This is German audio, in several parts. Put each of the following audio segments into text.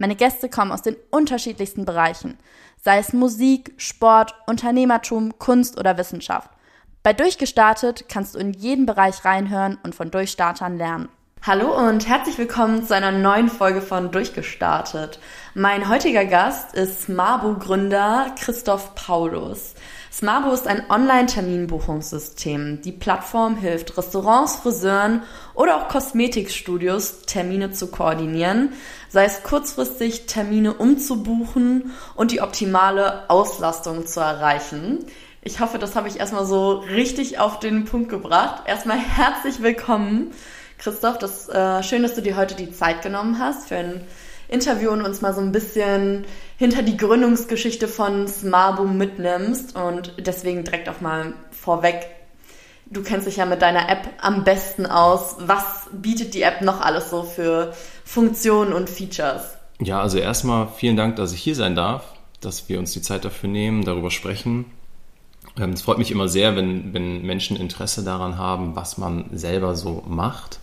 Meine Gäste kommen aus den unterschiedlichsten Bereichen, sei es Musik, Sport, Unternehmertum, Kunst oder Wissenschaft. Bei Durchgestartet kannst du in jeden Bereich reinhören und von Durchstartern lernen. Hallo und herzlich willkommen zu einer neuen Folge von Durchgestartet. Mein heutiger Gast ist Smabo-Gründer Christoph Paulus. Smabo ist ein Online-Terminbuchungssystem. Die Plattform hilft Restaurants, Friseuren oder auch Kosmetikstudios, Termine zu koordinieren, sei es kurzfristig Termine umzubuchen und die optimale Auslastung zu erreichen. Ich hoffe, das habe ich erstmal so richtig auf den Punkt gebracht. Erstmal herzlich willkommen, Christoph. Das äh, schön, dass du dir heute die Zeit genommen hast für ein Interview und uns mal so ein bisschen hinter die Gründungsgeschichte von Smarbu mitnimmst und deswegen direkt auch mal vorweg. Du kennst dich ja mit deiner App am besten aus. Was bietet die App noch alles so für Funktionen und Features? Ja, also erstmal vielen Dank, dass ich hier sein darf, dass wir uns die Zeit dafür nehmen, darüber sprechen. Ähm, es freut mich immer sehr, wenn, wenn Menschen Interesse daran haben, was man selber so macht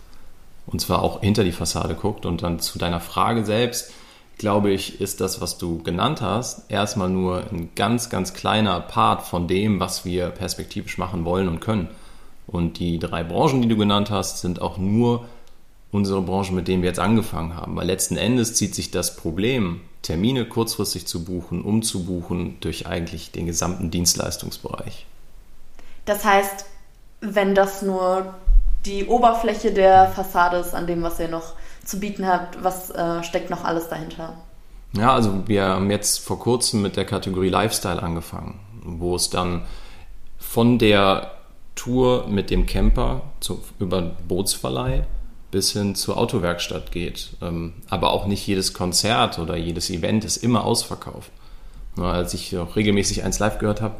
und zwar auch hinter die Fassade guckt. Und dann zu deiner Frage selbst, glaube ich, ist das, was du genannt hast, erstmal nur ein ganz, ganz kleiner Part von dem, was wir perspektivisch machen wollen und können. Und die drei Branchen, die du genannt hast, sind auch nur unsere Branchen, mit denen wir jetzt angefangen haben. Weil letzten Endes zieht sich das Problem, Termine kurzfristig zu buchen, umzubuchen, durch eigentlich den gesamten Dienstleistungsbereich. Das heißt, wenn das nur die Oberfläche der Fassade ist an dem, was ihr noch zu bieten habt. Was äh, steckt noch alles dahinter? Ja, also wir haben jetzt vor kurzem mit der Kategorie Lifestyle angefangen, wo es dann von der Tour mit dem Camper zu, über Bootsverleih bis hin zur Autowerkstatt geht. Ähm, aber auch nicht jedes Konzert oder jedes Event ist immer ausverkauft. Als ich auch regelmäßig eins live gehört habe,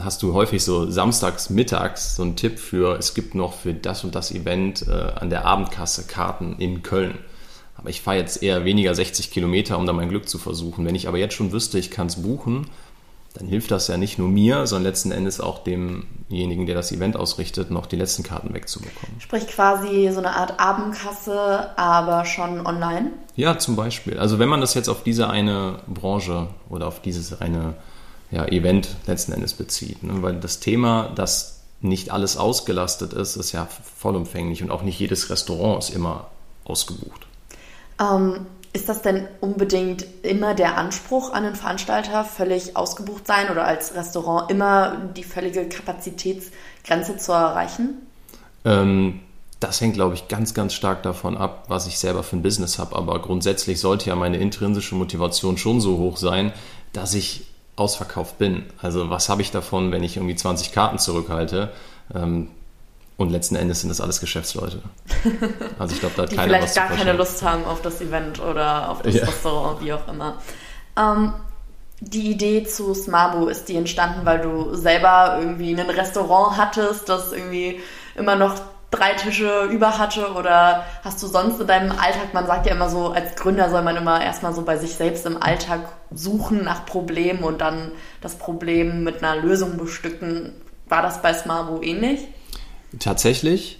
hast du häufig so samstags mittags so einen Tipp für, es gibt noch für das und das Event äh, an der Abendkasse Karten in Köln. Aber ich fahre jetzt eher weniger 60 Kilometer, um da mein Glück zu versuchen. Wenn ich aber jetzt schon wüsste, ich kann es buchen, dann hilft das ja nicht nur mir, sondern letzten Endes auch demjenigen, der das Event ausrichtet, noch die letzten Karten wegzubekommen. Sprich quasi so eine Art Abendkasse, aber schon online? Ja, zum Beispiel. Also wenn man das jetzt auf diese eine Branche oder auf dieses eine ja, Event letzten Endes bezieht. Ne? Weil das Thema, dass nicht alles ausgelastet ist, ist ja vollumfänglich und auch nicht jedes Restaurant ist immer ausgebucht. Ähm, ist das denn unbedingt immer der Anspruch an den Veranstalter, völlig ausgebucht sein oder als Restaurant immer die völlige Kapazitätsgrenze zu erreichen? Ähm, das hängt, glaube ich, ganz, ganz stark davon ab, was ich selber für ein Business habe. Aber grundsätzlich sollte ja meine intrinsische Motivation schon so hoch sein, dass ich ausverkauft bin. Also was habe ich davon, wenn ich irgendwie 20 Karten zurückhalte? Ähm, und letzten Endes sind das alles Geschäftsleute. Also ich glaube, da hat Die keiner vielleicht gar keine Lust haben auf das Event oder auf das ja. Restaurant, wie auch immer. Ähm, die Idee zu Smabu, ist die entstanden, weil du selber irgendwie ein Restaurant hattest, das irgendwie immer noch drei Tische über hatte oder hast du sonst in deinem Alltag, man sagt ja immer so, als Gründer soll man immer erstmal so bei sich selbst im Alltag suchen nach Problemen und dann das Problem mit einer Lösung bestücken. War das bei Smarbo ähnlich? Tatsächlich.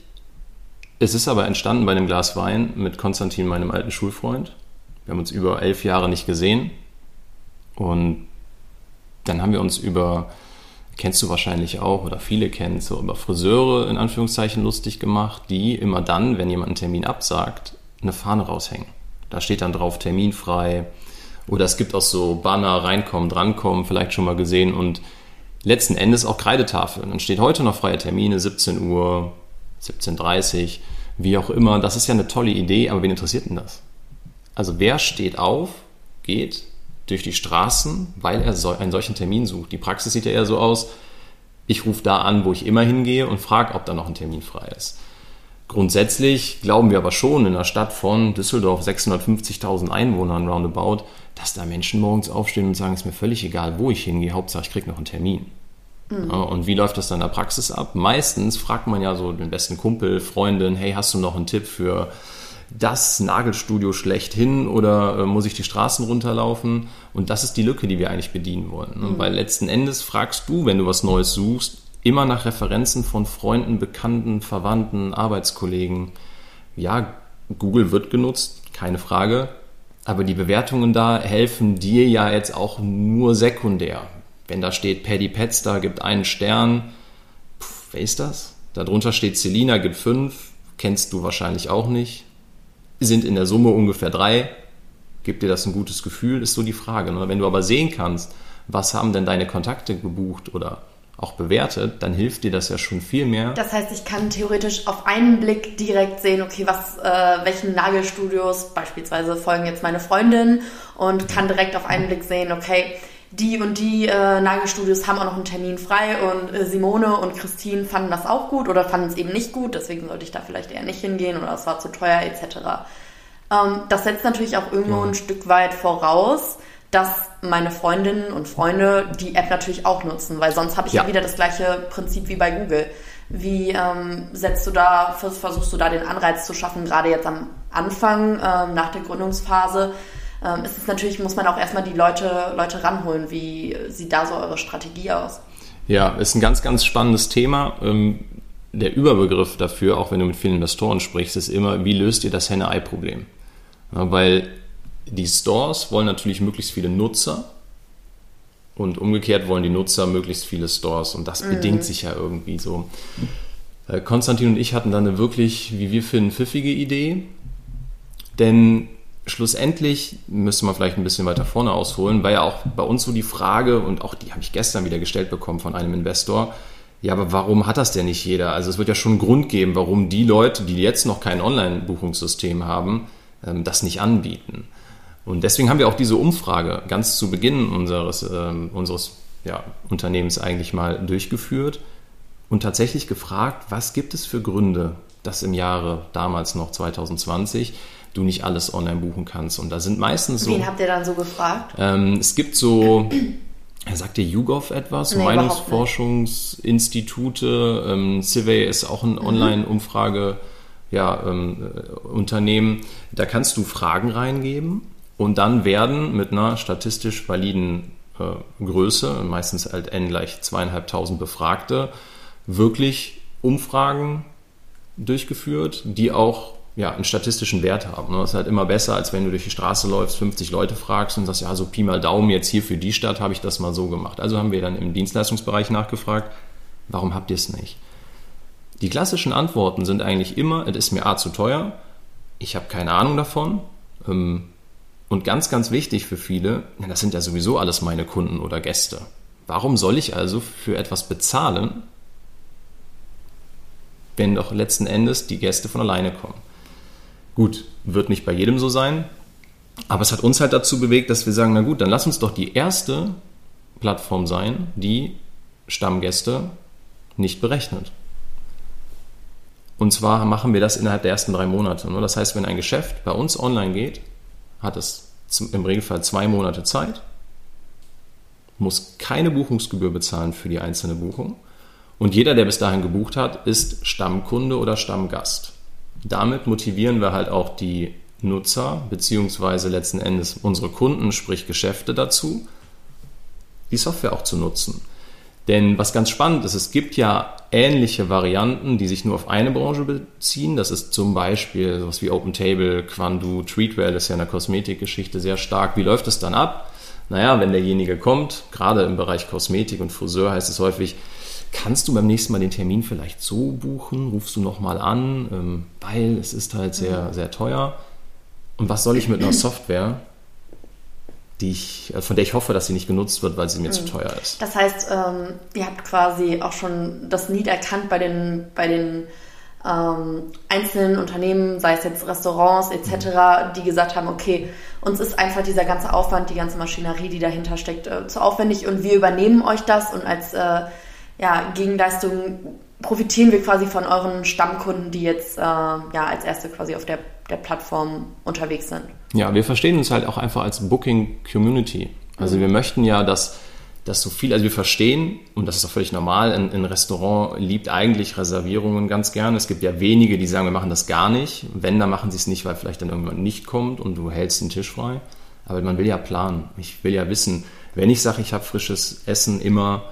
Es ist aber entstanden bei einem Glas Wein mit Konstantin, meinem alten Schulfreund. Wir haben uns über elf Jahre nicht gesehen und dann haben wir uns über kennst du wahrscheinlich auch oder viele kennen, so über Friseure in Anführungszeichen lustig gemacht, die immer dann, wenn jemand einen Termin absagt, eine Fahne raushängen. Da steht dann drauf Termin frei oder es gibt auch so Banner reinkommen, drankommen, vielleicht schon mal gesehen und letzten Endes auch Kreidetafeln. Dann steht heute noch freie Termine, 17 Uhr, 17.30 Uhr, wie auch immer. Das ist ja eine tolle Idee, aber wen interessiert denn das? Also wer steht auf, geht, durch die Straßen, weil er so, einen solchen Termin sucht. Die Praxis sieht ja eher so aus, ich rufe da an, wo ich immer hingehe und frage, ob da noch ein Termin frei ist. grundsätzlich glauben wir aber schon in einer Stadt von Düsseldorf 650.000 Einwohnern roundabout, dass da Menschen morgens aufstehen und sagen, es ist mir völlig egal, wo ich hingehe, Hauptsache ich kriege noch einen Termin. Mhm. Und wie läuft das dann in der Praxis ab? Meistens fragt man ja so den besten Kumpel, Freundin, hey, hast du noch einen Tipp für das Nagelstudio schlechthin oder äh, muss ich die Straßen runterlaufen? Und das ist die Lücke, die wir eigentlich bedienen wollen. Ne? Mhm. Weil letzten Endes fragst du, wenn du was Neues suchst, immer nach Referenzen von Freunden, Bekannten, Verwandten, Arbeitskollegen. Ja, Google wird genutzt, keine Frage. Aber die Bewertungen da helfen dir ja jetzt auch nur sekundär. Wenn da steht Paddy Petster gibt einen Stern, pff, wer ist das? Darunter steht Selina gibt fünf, kennst du wahrscheinlich auch nicht. Sind in der Summe ungefähr drei. Gibt dir das ein gutes Gefühl, ist so die Frage. Ne? Wenn du aber sehen kannst, was haben denn deine Kontakte gebucht oder auch bewertet, dann hilft dir das ja schon viel mehr. Das heißt, ich kann theoretisch auf einen Blick direkt sehen, okay, was, äh, welchen Nagelstudios beispielsweise folgen jetzt meine Freundinnen und kann direkt auf einen Blick sehen, okay, die und die äh, Nagelstudios haben auch noch einen Termin frei und äh, Simone und Christine fanden das auch gut oder fanden es eben nicht gut, deswegen sollte ich da vielleicht eher nicht hingehen oder es war zu teuer etc. Ähm, das setzt natürlich auch irgendwo ja. ein Stück weit voraus, dass meine Freundinnen und Freunde die App natürlich auch nutzen, weil sonst habe ich ja. ja. wieder das gleiche Prinzip wie bei Google. Wie ähm, setzt du da, versuchst du da den Anreiz zu schaffen, gerade jetzt am Anfang, ähm, nach der Gründungsphase, ähm, ist es natürlich, muss man auch erstmal die Leute, Leute ranholen. Wie sieht da so eure Strategie aus? Ja, ist ein ganz, ganz spannendes Thema. Ähm, der Überbegriff dafür, auch wenn du mit vielen Investoren sprichst, ist immer, wie löst ihr das Henne-Ei-Problem? Weil die Stores wollen natürlich möglichst viele Nutzer und umgekehrt wollen die Nutzer möglichst viele Stores und das mhm. bedingt sich ja irgendwie so. Äh, Konstantin und ich hatten dann eine wirklich, wie wir finden, pfiffige Idee, denn schlussendlich müsste man vielleicht ein bisschen weiter vorne ausholen, weil ja auch bei uns so die Frage, und auch die habe ich gestern wieder gestellt bekommen von einem Investor, ja, aber warum hat das denn nicht jeder? Also es wird ja schon einen Grund geben, warum die Leute, die jetzt noch kein Online-Buchungssystem haben, ähm, das nicht anbieten. Und deswegen haben wir auch diese Umfrage ganz zu Beginn unseres, äh, unseres ja, Unternehmens eigentlich mal durchgeführt und tatsächlich gefragt, was gibt es für Gründe, dass im Jahre damals noch 2020 du nicht alles online buchen kannst. Und da sind meistens so. Wen habt ihr dann so gefragt? Ähm, es gibt so. Sagt dir YouGov etwas? Nee, Meinungsforschungsinstitute. Ähm, Civey ist auch ein mhm. Online-Umfrage. Ja, ähm, äh, Unternehmen, da kannst du Fragen reingeben und dann werden mit einer statistisch validen äh, Größe, meistens halt n gleich zweieinhalbtausend Befragte, wirklich Umfragen durchgeführt, die auch ja, einen statistischen Wert haben. Das ist halt immer besser, als wenn du durch die Straße läufst, 50 Leute fragst und sagst, ja, so Pi mal Daumen, jetzt hier für die Stadt habe ich das mal so gemacht. Also haben wir dann im Dienstleistungsbereich nachgefragt, warum habt ihr es nicht? Die klassischen Antworten sind eigentlich immer, es ist mir A zu teuer, ich habe keine Ahnung davon, ähm, und ganz, ganz wichtig für viele, das sind ja sowieso alles meine Kunden oder Gäste. Warum soll ich also für etwas bezahlen, wenn doch letzten Endes die Gäste von alleine kommen? Gut, wird nicht bei jedem so sein, aber es hat uns halt dazu bewegt, dass wir sagen, na gut, dann lass uns doch die erste Plattform sein, die Stammgäste nicht berechnet. Und zwar machen wir das innerhalb der ersten drei Monate. Das heißt, wenn ein Geschäft bei uns online geht, hat es im Regelfall zwei Monate Zeit, muss keine Buchungsgebühr bezahlen für die einzelne Buchung und jeder, der bis dahin gebucht hat, ist Stammkunde oder Stammgast. Damit motivieren wir halt auch die Nutzer beziehungsweise letzten Endes unsere Kunden, sprich Geschäfte dazu, die Software auch zu nutzen. Denn was ganz spannend ist, es gibt ja ähnliche Varianten, die sich nur auf eine Branche beziehen. Das ist zum Beispiel sowas wie OpenTable, Quandu, Treatwell ist ja in der Kosmetikgeschichte sehr stark. Wie läuft es dann ab? Naja, wenn derjenige kommt, gerade im Bereich Kosmetik und Friseur heißt es häufig, kannst du beim nächsten Mal den Termin vielleicht so buchen? Rufst du nochmal an? Ähm, weil es ist halt sehr, sehr teuer. Und was soll ich mit einer Software, die ich, äh, von der ich hoffe, dass sie nicht genutzt wird, weil sie mir mhm. zu teuer ist. Das heißt, ähm, ihr habt quasi auch schon das Need erkannt bei den, bei den ähm, einzelnen Unternehmen, sei es jetzt Restaurants etc., mhm. die gesagt haben, okay, uns ist einfach dieser ganze Aufwand, die ganze Maschinerie, die dahinter steckt, äh, zu aufwendig und wir übernehmen euch das und als äh, ja, Gegenleistung profitieren wir quasi von euren Stammkunden, die jetzt äh, ja als erste quasi auf der, der Plattform unterwegs sind. Ja, wir verstehen uns halt auch einfach als Booking Community. Also mhm. wir möchten ja, dass, dass so viel, also wir verstehen, und das ist auch völlig normal, ein, ein Restaurant liebt eigentlich Reservierungen ganz gerne. Es gibt ja wenige, die sagen, wir machen das gar nicht. Wenn, dann machen sie es nicht, weil vielleicht dann irgendwann nicht kommt und du hältst den Tisch frei. Aber man will ja planen. Ich will ja wissen, wenn ich sage, ich habe frisches Essen immer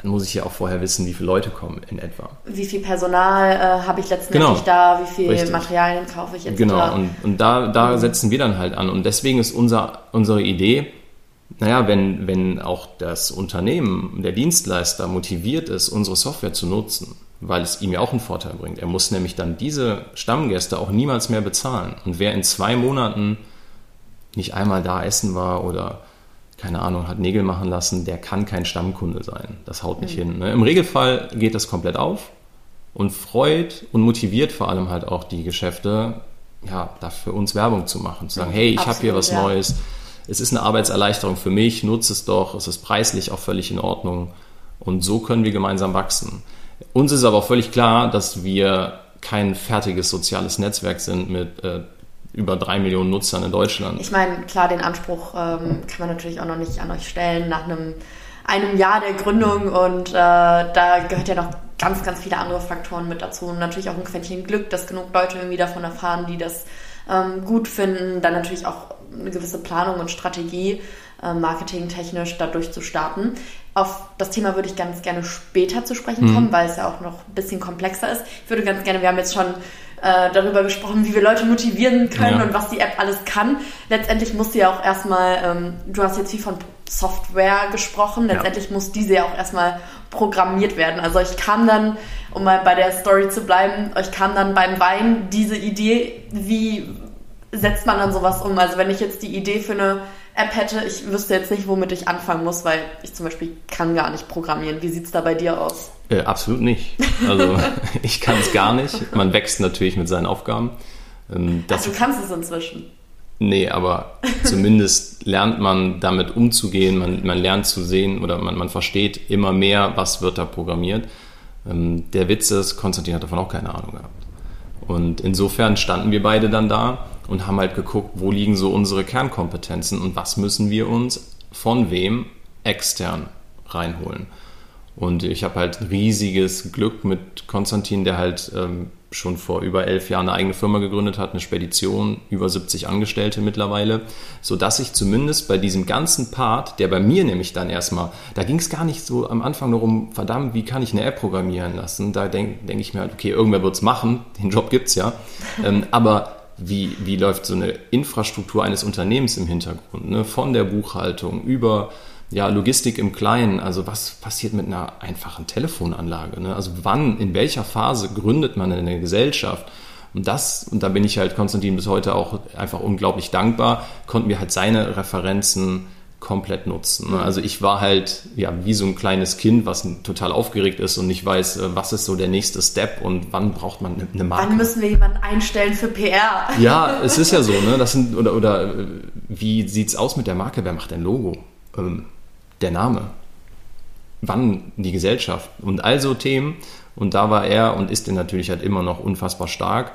dann muss ich ja auch vorher wissen, wie viele Leute kommen in etwa. Wie viel Personal äh, habe ich letztendlich genau. da, wie viel Richtig. Materialien kaufe ich etc. Genau, und, und da, da mhm. setzen wir dann halt an. Und deswegen ist unser, unsere Idee, naja, wenn, wenn auch das Unternehmen, der Dienstleister motiviert ist, unsere Software zu nutzen, weil es ihm ja auch einen Vorteil bringt. Er muss nämlich dann diese Stammgäste auch niemals mehr bezahlen. Und wer in zwei Monaten nicht einmal da essen war oder keine Ahnung, hat Nägel machen lassen, der kann kein Stammkunde sein. Das haut nicht mhm. hin. Ne? Im Regelfall geht das komplett auf und freut und motiviert vor allem halt auch die Geschäfte, ja, dafür uns Werbung zu machen. Zu sagen, hey, ich habe hier was ja. Neues. Es ist eine Arbeitserleichterung für mich, nutze es doch, es ist preislich auch völlig in Ordnung. Und so können wir gemeinsam wachsen. Uns ist aber auch völlig klar, dass wir kein fertiges soziales Netzwerk sind mit äh, über drei Millionen Nutzern in Deutschland. Ich meine, klar, den Anspruch ähm, kann man natürlich auch noch nicht an euch stellen nach einem, einem Jahr der Gründung und äh, da gehört ja noch ganz, ganz viele andere Faktoren mit dazu und natürlich auch ein Quäntchen Glück, dass genug Leute irgendwie davon erfahren, die das ähm, gut finden, dann natürlich auch eine gewisse Planung und Strategie äh, marketingtechnisch dadurch zu starten. Auf das Thema würde ich ganz gerne später zu sprechen kommen, mhm. weil es ja auch noch ein bisschen komplexer ist. Ich würde ganz gerne, wir haben jetzt schon äh, darüber gesprochen, wie wir Leute motivieren können ja. und was die App alles kann. Letztendlich muss sie ja auch erstmal, ähm, du hast jetzt viel von Software gesprochen, letztendlich ja. muss diese ja auch erstmal programmiert werden. Also ich kam dann, um mal bei der Story zu bleiben, ich kam dann beim Wein diese Idee, wie setzt man dann sowas um? Also wenn ich jetzt die Idee für eine App hätte, ich wüsste jetzt nicht, womit ich anfangen muss, weil ich zum Beispiel kann gar nicht programmieren. Wie sieht es da bei dir aus? Äh, absolut nicht. Also ich kann es gar nicht. Man wächst natürlich mit seinen Aufgaben. Ähm, also du kannst es inzwischen. Nee, aber zumindest lernt man damit umzugehen, man, man lernt zu sehen oder man, man versteht immer mehr, was wird da programmiert. Ähm, der Witz ist, Konstantin hat davon auch keine Ahnung gehabt. Und insofern standen wir beide dann da und haben halt geguckt, wo liegen so unsere Kernkompetenzen und was müssen wir uns von wem extern reinholen. Und ich habe halt riesiges Glück mit Konstantin, der halt ähm, schon vor über elf Jahren eine eigene Firma gegründet hat, eine Spedition, über 70 Angestellte mittlerweile, so dass ich zumindest bei diesem ganzen Part, der bei mir nämlich dann erstmal, da ging es gar nicht so am Anfang darum, verdammt, wie kann ich eine App programmieren lassen? Da denke denk ich mir halt, okay, irgendwer wird es machen, den Job gibt's ja, ähm, aber wie, wie läuft so eine Infrastruktur eines Unternehmens im Hintergrund, ne? von der Buchhaltung über ja, Logistik im Kleinen, also was passiert mit einer einfachen Telefonanlage? Ne? Also wann, in welcher Phase gründet man eine Gesellschaft? Und das, und da bin ich halt Konstantin bis heute auch einfach unglaublich dankbar, konnten wir halt seine Referenzen komplett nutzen. Ne? Also ich war halt ja wie so ein kleines Kind, was total aufgeregt ist und nicht weiß, äh, was ist so der nächste Step und wann braucht man eine Marke. Wann müssen wir jemanden einstellen für PR? Ja, es ist ja so, ne? Das sind oder oder äh, wie sieht's aus mit der Marke? Wer macht ein Logo? Ähm, der Name. Wann die Gesellschaft und also Themen. Und da war er und ist er natürlich halt immer noch unfassbar stark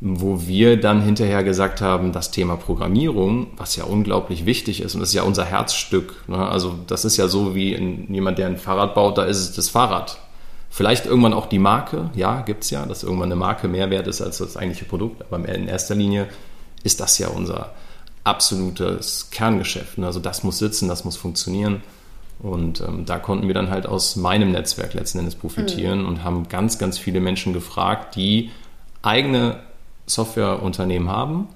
wo wir dann hinterher gesagt haben, das Thema Programmierung, was ja unglaublich wichtig ist und das ist ja unser Herzstück. Ne? Also das ist ja so wie in, jemand, der ein Fahrrad baut, da ist es das Fahrrad. Vielleicht irgendwann auch die Marke, ja, gibt es ja, dass irgendwann eine Marke mehr wert ist als das eigentliche Produkt, aber in erster Linie ist das ja unser absolutes Kerngeschäft. Ne? Also das muss sitzen, das muss funktionieren. Und ähm, da konnten wir dann halt aus meinem Netzwerk letzten Endes profitieren mhm. und haben ganz, ganz viele Menschen gefragt, die eigene Softwareunternehmen haben.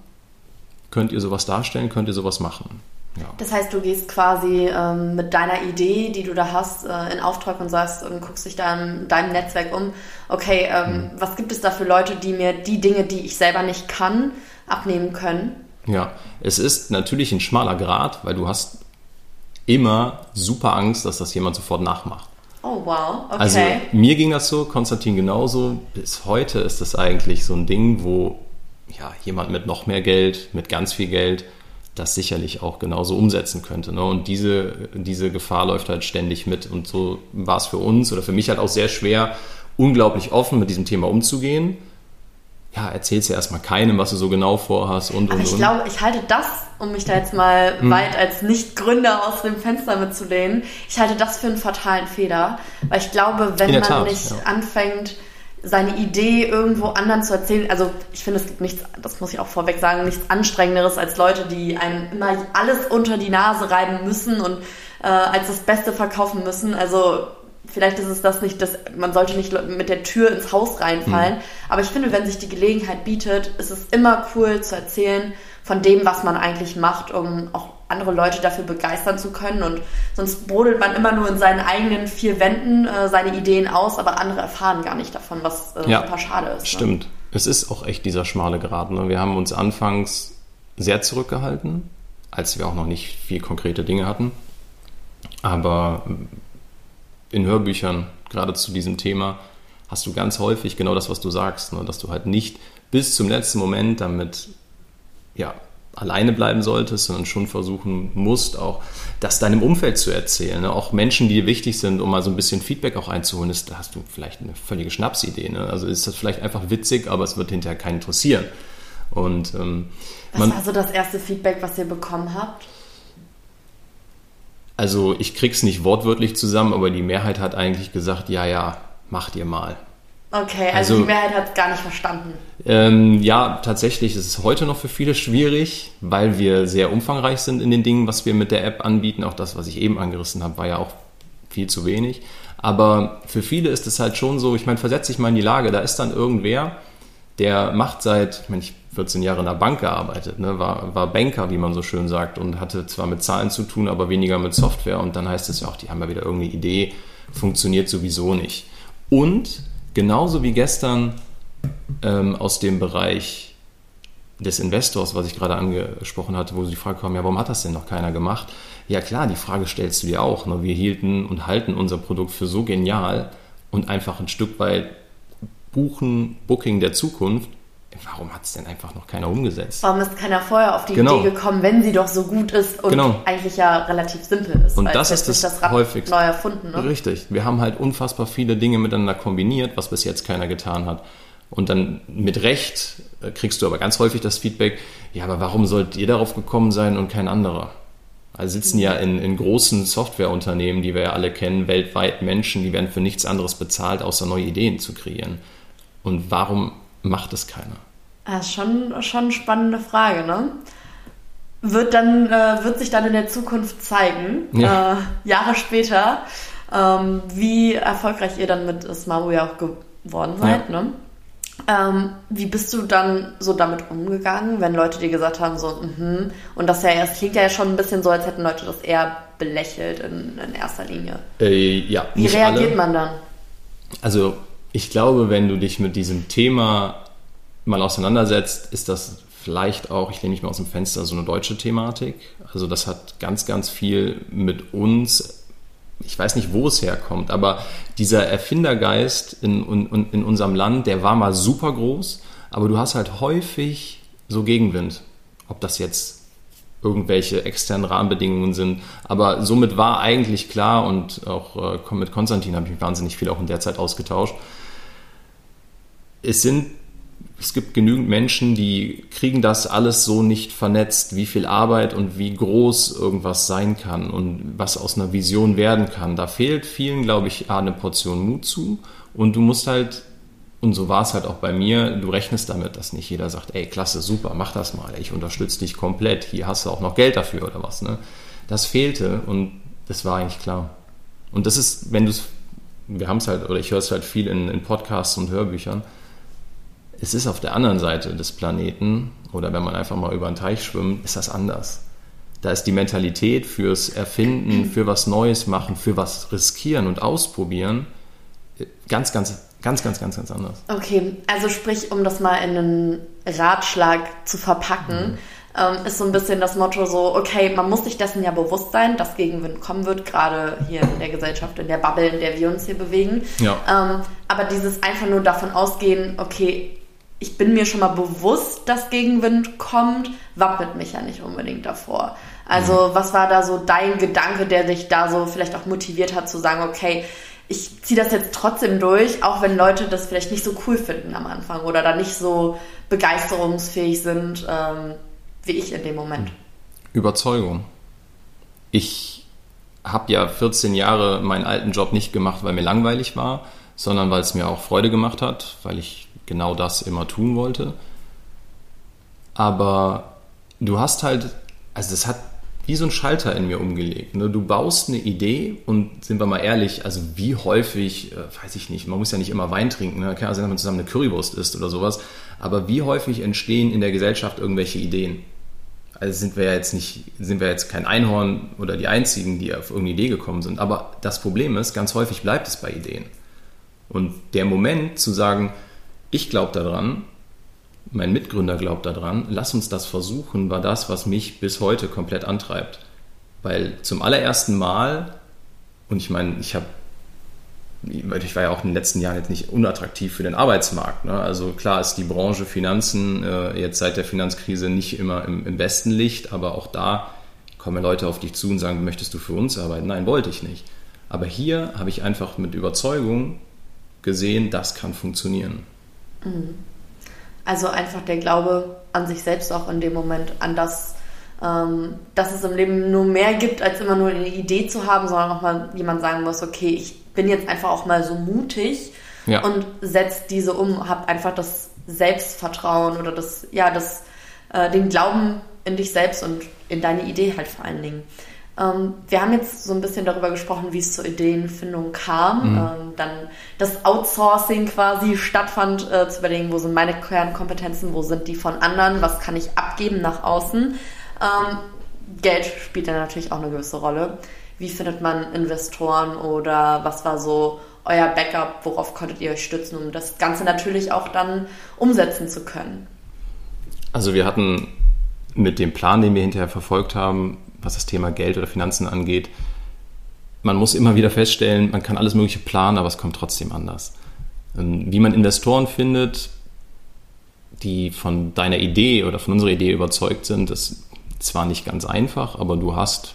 Könnt ihr sowas darstellen? Könnt ihr sowas machen? Ja. Das heißt, du gehst quasi ähm, mit deiner Idee, die du da hast, äh, in Auftrag und sagst und guckst dich da in deinem Netzwerk um. Okay, ähm, mhm. was gibt es da für Leute, die mir die Dinge, die ich selber nicht kann, abnehmen können? Ja, es ist natürlich ein schmaler Grad, weil du hast immer super Angst, dass das jemand sofort nachmacht. Oh, wow. Okay. Also mir ging das so, Konstantin genauso. Bis heute ist das eigentlich so ein Ding, wo ja, jemand mit noch mehr Geld, mit ganz viel Geld, das sicherlich auch genauso umsetzen könnte. Ne? Und diese, diese Gefahr läuft halt ständig mit. Und so war es für uns oder für mich halt auch sehr schwer, unglaublich offen mit diesem Thema umzugehen. Ja, erzählst ja erstmal keinem, was du so genau vorhast und Aber und ich und. glaube, ich halte das, um mich da jetzt mal Hm. weit als Nicht-Gründer aus dem Fenster mitzulehnen, ich halte das für einen fatalen Fehler. Weil ich glaube, wenn man Tat, nicht ja. anfängt, seine Idee irgendwo anderen zu erzählen, also ich finde, es gibt nichts, das muss ich auch vorweg sagen, nichts Anstrengenderes als Leute, die einem immer alles unter die Nase reiben müssen und äh, als das Beste verkaufen müssen. Also vielleicht ist es das nicht, dass man sollte nicht mit der Tür ins Haus reinfallen. Aber ich finde, wenn sich die Gelegenheit bietet, ist es immer cool zu erzählen von dem, was man eigentlich macht, um auch andere Leute dafür begeistern zu können. Und sonst brodelt man immer nur in seinen eigenen vier Wänden äh, seine Ideen aus, aber andere erfahren gar nicht davon, was äh, Ja, super schade ist. Ne? Stimmt. Es ist auch echt dieser schmale Grat. Ne? Wir haben uns anfangs sehr zurückgehalten, als wir auch noch nicht viel konkrete Dinge hatten. Aber in Hörbüchern, gerade zu diesem Thema, hast du ganz häufig genau das, was du sagst, ne? dass du halt nicht bis zum letzten Moment damit ja, alleine bleiben solltest, sondern schon versuchen musst, auch das deinem Umfeld zu erzählen. Ne? Auch Menschen, die dir wichtig sind, um mal so ein bisschen Feedback auch einzuholen, ist, da hast du vielleicht eine völlige Schnapsidee. Ne? Also ist das vielleicht einfach witzig, aber es wird hinterher keinen interessieren. Und ähm, Was war so das erste Feedback, was ihr bekommen habt? Also ich krieg's nicht wortwörtlich zusammen, aber die Mehrheit hat eigentlich gesagt, ja, ja, macht ihr mal. Okay, also, Also- die Mehrheit hat es gar nicht verstanden. Ähm, ja, tatsächlich ist es heute noch für viele schwierig, weil wir sehr umfangreich sind in den Dingen, was wir mit der App anbieten. Auch das, was ich eben angerissen habe, war ja auch viel zu wenig. Aber für viele ist es halt schon so, ich meine, versetze dich mal in die Lage, da ist dann irgendwer, der macht seit, ich meine, ich 14 Jahre in der Bank gearbeitet, ne, war, war Banker, wie man so schön sagt, und hatte zwar mit Zahlen zu tun, aber weniger mit Software. Und dann heißt es ja auch, die haben ja wieder irgendeine Idee, funktioniert sowieso nicht. Und genauso wie gestern ähm, aus dem Bereich des Investors, was ich gerade angesprochen hatte, wo die Frage kam, ja, warum hat das denn noch keiner gemacht? Ja klar, die Frage stellst du dir auch. Ne? Wir hielten und halten unser Produkt für so genial und einfach ein Stück weit Buchen, Booking der Zukunft. Warum hat es denn einfach noch keiner umgesetzt? Warum ist keiner vorher auf die Genau. Idee gekommen, wenn sie doch so gut ist und Genau. eigentlich ja relativ simpel ist? Und das ist nicht das Rad häufigste. neu erfunden, ne? Richtig. Wir haben halt unfassbar viele Dinge miteinander kombiniert, was bis jetzt keiner getan hat. Und dann mit Recht äh, kriegst du aber ganz häufig das Feedback, ja, aber warum sollt ihr darauf gekommen sein und kein anderer? Also sitzen ja in, in großen Softwareunternehmen, die wir ja alle kennen, weltweit Menschen, die werden für nichts anderes bezahlt, außer neue Ideen zu kreieren. Und warum macht es keiner? Das ist schon, schon eine spannende Frage, ne? Wird, dann, äh, wird sich dann in der Zukunft zeigen, Ja. äh, Jahre später, ähm, wie erfolgreich ihr dann mit Smaru ja auch geworden seid, ne? Ähm, wie bist du dann so damit umgegangen, wenn Leute dir gesagt haben, so, mhm, und das ja erst klingt ja schon ein bisschen so, als hätten Leute das eher belächelt in, in erster Linie. Äh, ja, Wie reagiert alle. man dann? Also ich glaube, wenn du dich mit diesem Thema mal auseinandersetzt, ist das vielleicht auch, ich lehne mich mal aus dem Fenster, so eine deutsche Thematik. Also das hat ganz, ganz viel mit uns, ich weiß nicht, wo es herkommt, aber dieser Erfindergeist in, in, in unserem Land, der war mal super groß, aber du hast halt häufig so Gegenwind. Ob das jetzt irgendwelche externen Rahmenbedingungen sind. Aber somit war eigentlich klar und auch äh, mit Konstantin habe ich mich wahnsinnig viel auch in der Zeit ausgetauscht. Es sind, es gibt genügend Menschen, die kriegen das alles so nicht vernetzt, wie viel Arbeit und wie groß irgendwas sein kann und was aus einer Vision werden kann. Da fehlt vielen, glaube ich, eine Portion Mut zu und du musst halt und so war es halt auch bei mir. Du rechnest damit, dass nicht jeder sagt, ey, klasse, super, mach das mal. Ich unterstütze dich komplett. Hier hast du auch noch Geld dafür oder was. Ne? Das fehlte und das war eigentlich klar. Und das ist, wenn du es, wir haben es halt, oder ich höre es halt viel in, in Podcasts und Hörbüchern, es ist auf der anderen Seite des Planeten oder wenn man einfach mal über einen Teich schwimmt, ist das anders. Da ist die Mentalität fürs Erfinden, für was Neues machen, für was riskieren und ausprobieren ganz, ganz, ganz, ganz, ganz, ganz anders. Okay, also sprich, um das mal in einen Ratschlag zu verpacken, ähm, ist so ein bisschen das Motto so, okay, man muss sich dessen ja bewusst sein, dass Gegenwind kommen wird, gerade hier in der Gesellschaft, in der Bubble, in der wir uns hier bewegen. Ja. Ähm, aber dieses einfach nur davon ausgehen, okay, ich bin mir schon mal bewusst, dass Gegenwind kommt, wappnet mich ja nicht unbedingt davor. Also was war da so dein Gedanke, der dich da so vielleicht auch motiviert hat zu sagen, okay, ich ziehe das jetzt trotzdem durch, auch wenn Leute das vielleicht nicht so cool finden am Anfang oder da nicht so begeisterungsfähig sind ähm, wie ich in dem Moment. Überzeugung. Ich habe ja 14 Jahre meinen alten Job nicht gemacht, weil mir langweilig war, sondern weil es mir auch Freude gemacht hat, weil ich genau das immer tun wollte. Aber du hast halt, also das hat wie so ein Schalter in mir umgelegt. Ne? Du baust eine Idee und sind wir mal ehrlich, also wie häufig, äh, weiß ich nicht, man muss ja nicht immer Wein trinken, ne? kann ja sein, dass man zusammen eine Currywurst isst oder sowas, aber wie häufig entstehen in der Gesellschaft irgendwelche Ideen? Also sind wir ja jetzt nicht, sind wir jetzt kein Einhorn oder die einzigen, die auf irgendeine Idee gekommen sind. Aber das Problem ist, ganz häufig bleibt es bei Ideen. Und der Moment zu sagen, ich glaube daran, mein Mitgründer glaubt daran, lass uns das versuchen, war das, was mich bis heute komplett antreibt. Weil zum allerersten Mal, und ich meine, ich habe ich war ja auch in den letzten Jahren jetzt nicht unattraktiv für den Arbeitsmarkt. Ne? Also klar ist die Branche Finanzen äh, jetzt seit der Finanzkrise nicht immer im, im, besten Licht, aber auch da kommen Leute auf dich zu und sagen, möchtest du für uns arbeiten? Nein, wollte ich nicht. Aber hier habe ich einfach mit Überzeugung gesehen, das kann funktionieren. Mhm. Also einfach der Glaube an sich selbst auch in dem Moment, an das, ähm, dass es im Leben nur mehr gibt, als immer nur eine Idee zu haben, sondern auch mal jemand sagen muss, okay, ich bin jetzt einfach auch mal so mutig ja. und setzt diese um, hab einfach das Selbstvertrauen oder das, ja, das, äh, den Glauben in dich selbst und in deine Idee halt vor allen Dingen. Ähm, wir haben jetzt so ein bisschen darüber gesprochen, wie es zur Ideenfindung kam. Mhm. Ähm, dann das Outsourcing quasi stattfand, äh, zu überlegen, wo sind meine Kernkompetenzen, wo sind die von anderen, was kann ich abgeben nach außen. Ähm, Geld spielt dann natürlich auch eine gewisse Rolle. Wie findet man Investoren oder was war so euer Backup, worauf konntet ihr euch stützen, um das Ganze natürlich auch dann umsetzen zu können? Also wir hatten mit dem Plan, den wir hinterher verfolgt haben, was das Thema Geld oder Finanzen angeht, man muss immer wieder feststellen, man kann alles Mögliche planen, aber es kommt trotzdem anders. Ähm, wie man Investoren findet, die von deiner Idee oder von unserer Idee überzeugt sind, ist zwar nicht ganz einfach, aber du hast,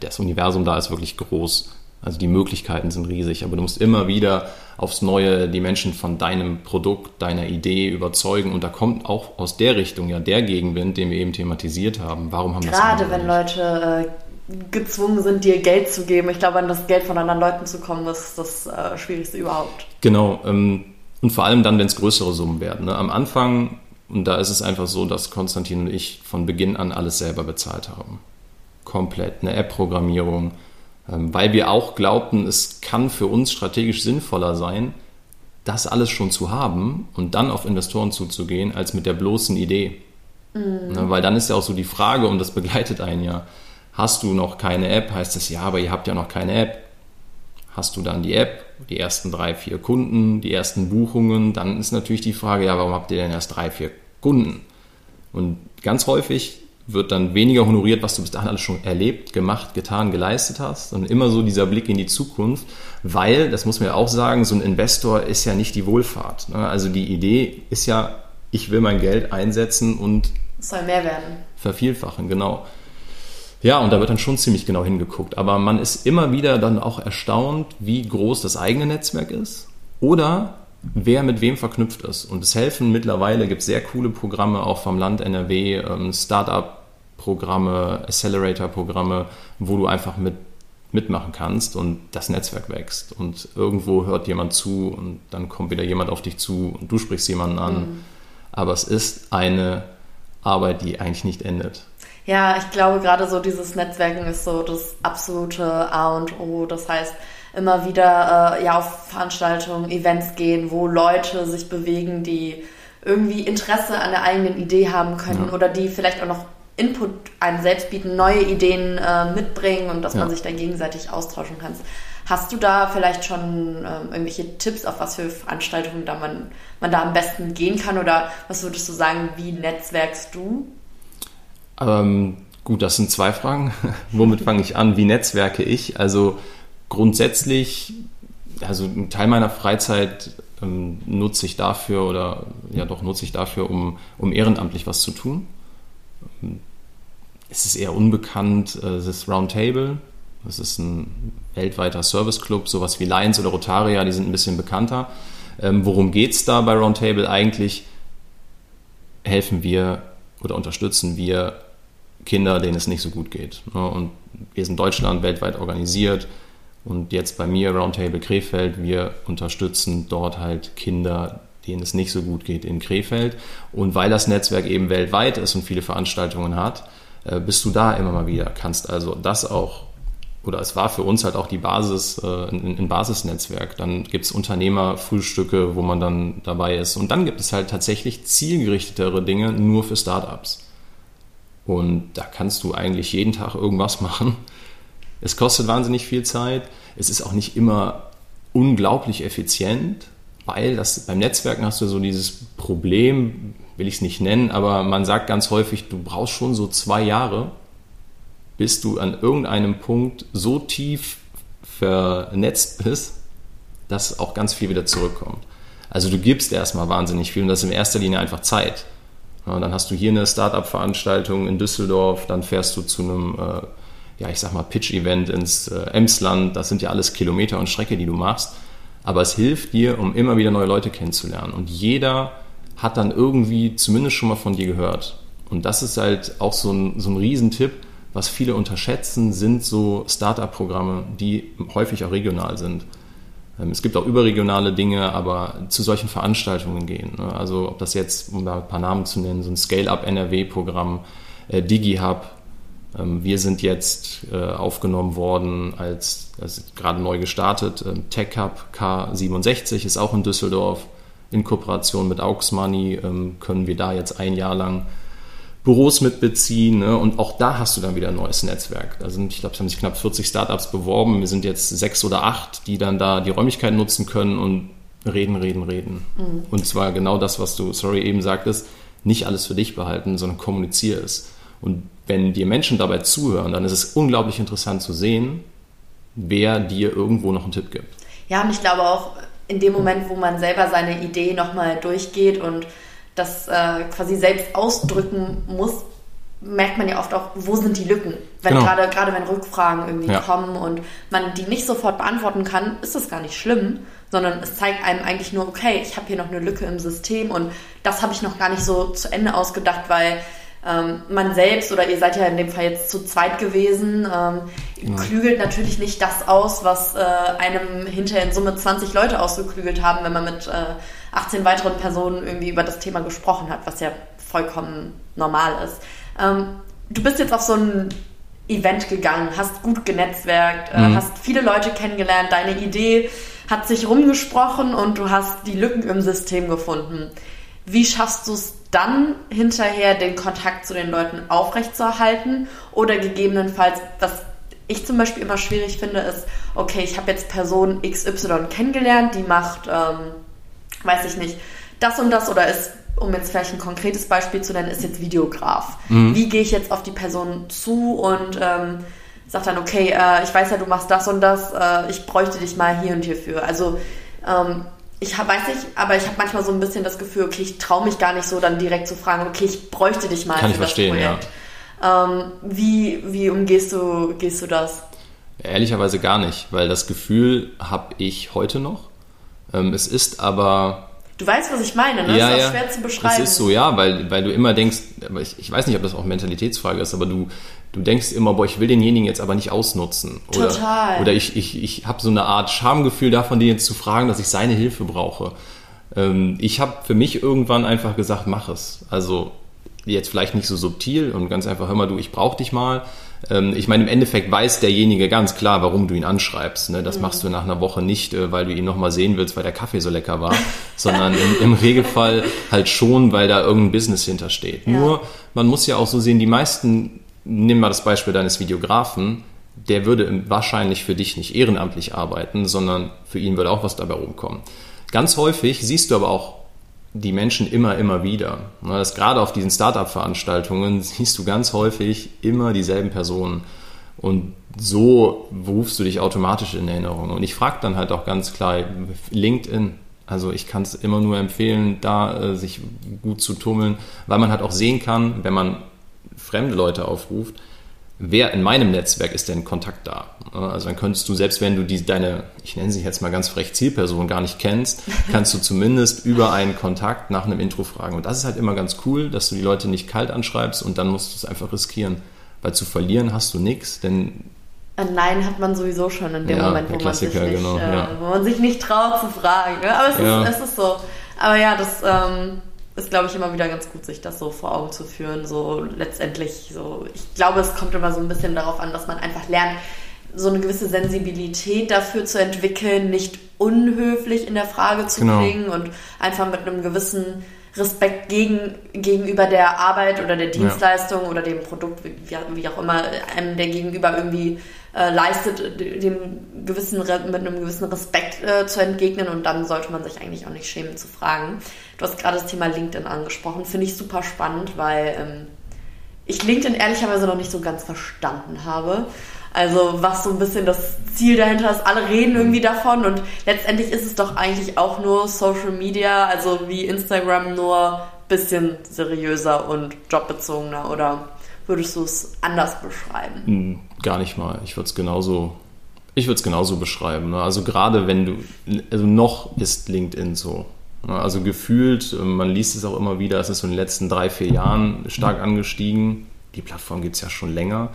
das Universum da ist wirklich groß. Also die Möglichkeiten sind riesig, aber du musst immer wieder aufs Neue die Menschen von deinem Produkt, deiner Idee überzeugen. Und da kommt auch aus der Richtung ja der Gegenwind, den wir eben thematisiert haben. Warum haben Gerade das wenn Leute äh, gezwungen sind, dir Geld zu geben. Ich glaube, an das Geld von anderen Leuten zu kommen, ist das äh, Schwierigste überhaupt. Genau. Ähm, und vor allem dann, wenn es größere Summen werden. Ne? Am Anfang, und da ist es einfach so, dass Konstantin und ich von Beginn an alles selber bezahlt haben. Komplett. Eine App-Programmierung weil wir auch glaubten, es kann für uns strategisch sinnvoller sein, das alles schon zu haben und dann auf Investoren zuzugehen, als mit der bloßen Idee. Mhm. Ne, weil dann ist ja auch so die Frage, und das begleitet einen ja, hast du noch keine App, heißt es ja, aber ihr habt ja noch keine App. Hast du dann die App, die ersten drei, vier Kunden, die ersten Buchungen, dann ist natürlich die Frage, ja, warum habt ihr denn erst drei, vier Kunden? Und ganz häufig wird dann weniger honoriert, was du bis dahin alles schon erlebt, gemacht, getan, geleistet hast. Und immer so dieser Blick in die Zukunft, weil, das muss man ja auch sagen, so ein Investor ist ja nicht die Wohlfahrt. Ne? Also die Idee ist ja, ich will mein Geld einsetzen und es soll mehr werden. Vervielfachen, genau. Ja, und da wird dann schon ziemlich genau hingeguckt. Aber man ist immer wieder dann auch erstaunt, wie groß das eigene Netzwerk ist oder wer mit wem verknüpft ist. Und es helfen mittlerweile, gibt es sehr coole Programme auch vom Land NRW, ähm, Startup Programme, Accelerator-Programme, wo du einfach mit, mitmachen kannst und das Netzwerk wächst. Und irgendwo hört jemand zu und dann kommt wieder jemand auf dich zu und du sprichst jemanden an. Mhm. Aber es ist eine Arbeit, die eigentlich nicht endet. Ja, ich glaube, gerade so dieses Netzwerken ist so das absolute A und O. Das heißt, immer wieder äh, ja, auf Veranstaltungen, Events gehen, wo Leute sich bewegen, die irgendwie Interesse an der eigenen Idee haben können ja. oder die vielleicht auch noch Input einem selbst bieten, neue Ideen äh, mitbringen und dass ja. man sich dann gegenseitig austauschen kann. Hast du da vielleicht schon ähm, irgendwelche Tipps, auf was für Veranstaltungen da man, man da am besten gehen kann? Oder was würdest du sagen, wie netzwerkst du? Ähm, gut, das sind zwei Fragen. Womit fange ich an? Wie netzwerke ich? Also grundsätzlich, also ein Teil meiner Freizeit ähm, nutze ich dafür oder ja doch nutze ich dafür, um, um ehrenamtlich was zu tun es ist eher unbekannt, äh, das Roundtable. Das ist ein weltweiter Serviceclub, sowas wie Lions oder Rotaria, die sind ein bisschen bekannter. Ähm, worum geht es da bei Roundtable eigentlich? Helfen wir oder unterstützen wir Kinder, denen es nicht so gut geht. Ne? Und wir sind Deutschland weltweit organisiert und jetzt bei mir Roundtable Krefeld, wir unterstützen dort halt Kinder, denen es nicht so gut geht in Krefeld. Und weil das Netzwerk eben weltweit ist und viele Veranstaltungen hat, bist du da immer mal wieder. Kannst also das auch, oder es war für uns halt auch die Basis, äh, ein, ein Basisnetzwerk. Dann gibt es Unternehmerfrühstücke, wo man dann dabei ist. Und dann gibt es halt tatsächlich zielgerichtetere Dinge nur für Startups. Und da kannst du eigentlich jeden Tag irgendwas machen. Es kostet wahnsinnig viel Zeit. Es ist auch nicht immer unglaublich effizient, weil das, beim Netzwerken hast du so dieses Problem, will ich es nicht nennen, aber man sagt ganz häufig, du brauchst schon so zwei Jahre, bis du an irgendeinem Punkt so tief vernetzt bist, dass auch ganz viel wieder zurückkommt. Also du gibst erstmal wahnsinnig viel und das ist in erster Linie einfach Zeit. Ja, dann hast du hier eine Startup-Veranstaltung in Düsseldorf, dann fährst du zu einem, äh, ja ich sag mal, Pitch-Event ins äh, Emsland. Das sind ja alles Kilometer und Strecke, die du machst aber es hilft dir, um immer wieder neue Leute kennenzulernen. Und jeder hat dann irgendwie zumindest schon mal von dir gehört. Und das ist halt auch so ein, so ein Riesentipp, was viele unterschätzen, sind so Startup-Programme, die häufig auch regional sind. Ähm, es gibt auch überregionale Dinge, aber zu solchen Veranstaltungen gehen. Ne? Also ob das jetzt, um da ein paar Namen zu nennen, so ein Scale-Up NRW-Programm, äh, DigiHub, wir sind jetzt äh, aufgenommen worden als, als gerade neu gestartet, ähm, Tech Hub K67 ist auch in Düsseldorf. In Kooperation mit Aux Money ähm, können wir da jetzt ein Jahr lang Büros mitbeziehen ne? und auch da hast du dann wieder ein neues Netzwerk. Da sind, ich glaube, es haben sich knapp 40 Startups beworben. Wir sind jetzt sechs oder acht, die dann da die Räumlichkeiten nutzen können und reden, reden, reden. Mhm. Und zwar genau das, was du, sorry, eben sagtest, nicht alles für dich behalten, sondern kommuniziere es. Und wenn dir Menschen dabei zuhören, dann ist es unglaublich interessant zu sehen, wer dir irgendwo noch einen Tipp gibt. Ja, und ich glaube auch in dem Moment, wo man selber seine Idee nochmal durchgeht und das äh, quasi selbst ausdrücken muss, merkt man ja oft auch, wo sind die Lücken. Wenn genau. gerade, gerade wenn Rückfragen irgendwie ja. kommen und man die nicht sofort beantworten kann, ist das gar nicht schlimm, sondern es zeigt einem eigentlich nur, okay, ich habe hier noch eine Lücke im System und das habe ich noch gar nicht so zu Ende ausgedacht, weil ähm, man selbst oder ihr seid ja in dem Fall jetzt zu zweit gewesen, ähm, genau. klügelt natürlich nicht das aus, was äh, einem hinterher in Summe 20 Leute ausgeklügelt haben, wenn man mit äh, 18 weiteren Personen irgendwie über das Thema gesprochen hat, was ja vollkommen normal ist. Ähm, du bist jetzt auf so ein Event gegangen, hast gut genetzwerkt, äh, mhm. hast viele Leute kennengelernt, deine Idee hat sich rumgesprochen und du hast die Lücken im System gefunden. Wie schaffst du es dann hinterher den Kontakt zu den Leuten aufrechtzuerhalten oder gegebenenfalls, was ich zum Beispiel immer schwierig finde, ist, okay, ich habe jetzt Person XY kennengelernt, die macht, ähm, weiß ich nicht, das und das oder ist, um jetzt vielleicht ein konkretes Beispiel zu nennen, ist jetzt Videograf. Mhm. Wie gehe ich jetzt auf die Person zu und ähm, sage dann, okay, äh, ich weiß ja, du machst das und das, äh, ich bräuchte dich mal hier und hierfür. Also ähm, ich hab, weiß nicht, aber ich habe manchmal so ein bisschen das Gefühl, okay, ich traue mich gar nicht so dann direkt zu fragen, okay, ich bräuchte dich mal Kann für das Projekt. Ja. Ähm, wie, wie umgehst du, gehst du das? Ehrlicherweise gar nicht, weil das Gefühl habe ich heute noch. Ähm, es ist aber Du weißt, was ich meine, ne? Ja, das ist auch schwer zu beschreiben. Das ist so, ja, weil, weil du immer denkst, aber ich, ich weiß nicht, ob das auch Mentalitätsfrage ist, aber du, du denkst immer, boah, ich will denjenigen jetzt aber nicht ausnutzen. Oder, Total. Oder ich, ich, ich habe so eine Art Schamgefühl davon, den jetzt zu fragen, dass ich seine Hilfe brauche. Ähm, ich habe für mich irgendwann einfach gesagt, mach es. Also jetzt vielleicht nicht so subtil und ganz einfach, hör mal du, ich brauche dich mal. Ähm, ich meine, im Endeffekt weiß derjenige ganz klar, warum du ihn anschreibst. Ne? Das mhm. machst du nach einer Woche nicht, äh, weil du ihn nochmal sehen willst, weil der Kaffee so lecker war, sondern im, im, Regelfall halt schon, weil da irgendein Business hintersteht. Ja. Nur, man muss ja auch so sehen, die meisten, nimm mal das Beispiel deines Videografen, der würde wahrscheinlich für dich nicht ehrenamtlich arbeiten, sondern für ihn würde auch was dabei rumkommen. Ganz häufig siehst du aber auch die Menschen immer, immer wieder. Das gerade auf diesen Startup-Veranstaltungen siehst du ganz häufig immer dieselben Personen. Und so rufst du dich automatisch in Erinnerung. Und ich frage dann halt auch ganz klar, LinkedIn. Also ich kann es immer nur empfehlen, da äh, sich gut zu tummeln, weil man halt auch sehen kann, wenn man fremde Leute aufruft, wer in meinem Netzwerk ist denn Kontakt da? Also dann könntest du, selbst wenn du die, deine, ich nenne sie jetzt mal ganz frech, Zielperson gar nicht kennst, kannst du zumindest über einen Kontakt nach einem Intro fragen. Und das ist halt immer ganz cool, dass du die Leute nicht kalt anschreibst und dann musst du es einfach riskieren. Weil zu verlieren hast du nichts, denn ein Nein hat man sowieso schon in dem Ja, Moment, wo man, sich nicht, genau, äh, ja. wo man sich nicht traut zu fragen. Ne? Aber es, Ja. ist, es ist so. Aber ja, das ähm, ist, glaube ich, immer wieder ganz gut, sich das so vor Augen zu führen. So letztendlich, so ich glaube, es kommt immer so ein bisschen darauf an, dass man einfach lernt, so eine gewisse Sensibilität dafür zu entwickeln, nicht unhöflich in der Frage zu Genau. klingen und einfach mit einem gewissen Respekt gegen, gegenüber der Arbeit oder der Dienstleistung oder dem Produkt, wie, wie auch immer, einem der Gegenüber irgendwie äh, leistet, dem gewissen, Re- mit einem gewissen Respekt äh, zu entgegnen. Und dann sollte man sich eigentlich auch nicht schämen zu fragen. Du hast gerade das Thema LinkedIn angesprochen, finde ich super spannend, weil ähm, ich LinkedIn ehrlicherweise noch nicht so ganz verstanden habe. Also was so ein bisschen das Ziel dahinter ist, alle reden irgendwie davon. Und letztendlich ist es doch eigentlich auch nur Social Media, also wie Instagram nur bisschen seriöser und jobbezogener. Oder würdest du es anders beschreiben? Gar nicht mal. Ich würde es genauso, ich würde es genauso beschreiben. Ne? Also gerade wenn du, also noch ist LinkedIn so. Ne? Also gefühlt, äh, man liest es auch immer wieder, es ist so in den letzten drei, vier Jahren stark angestiegen. Die Plattform gibt es ja schon länger.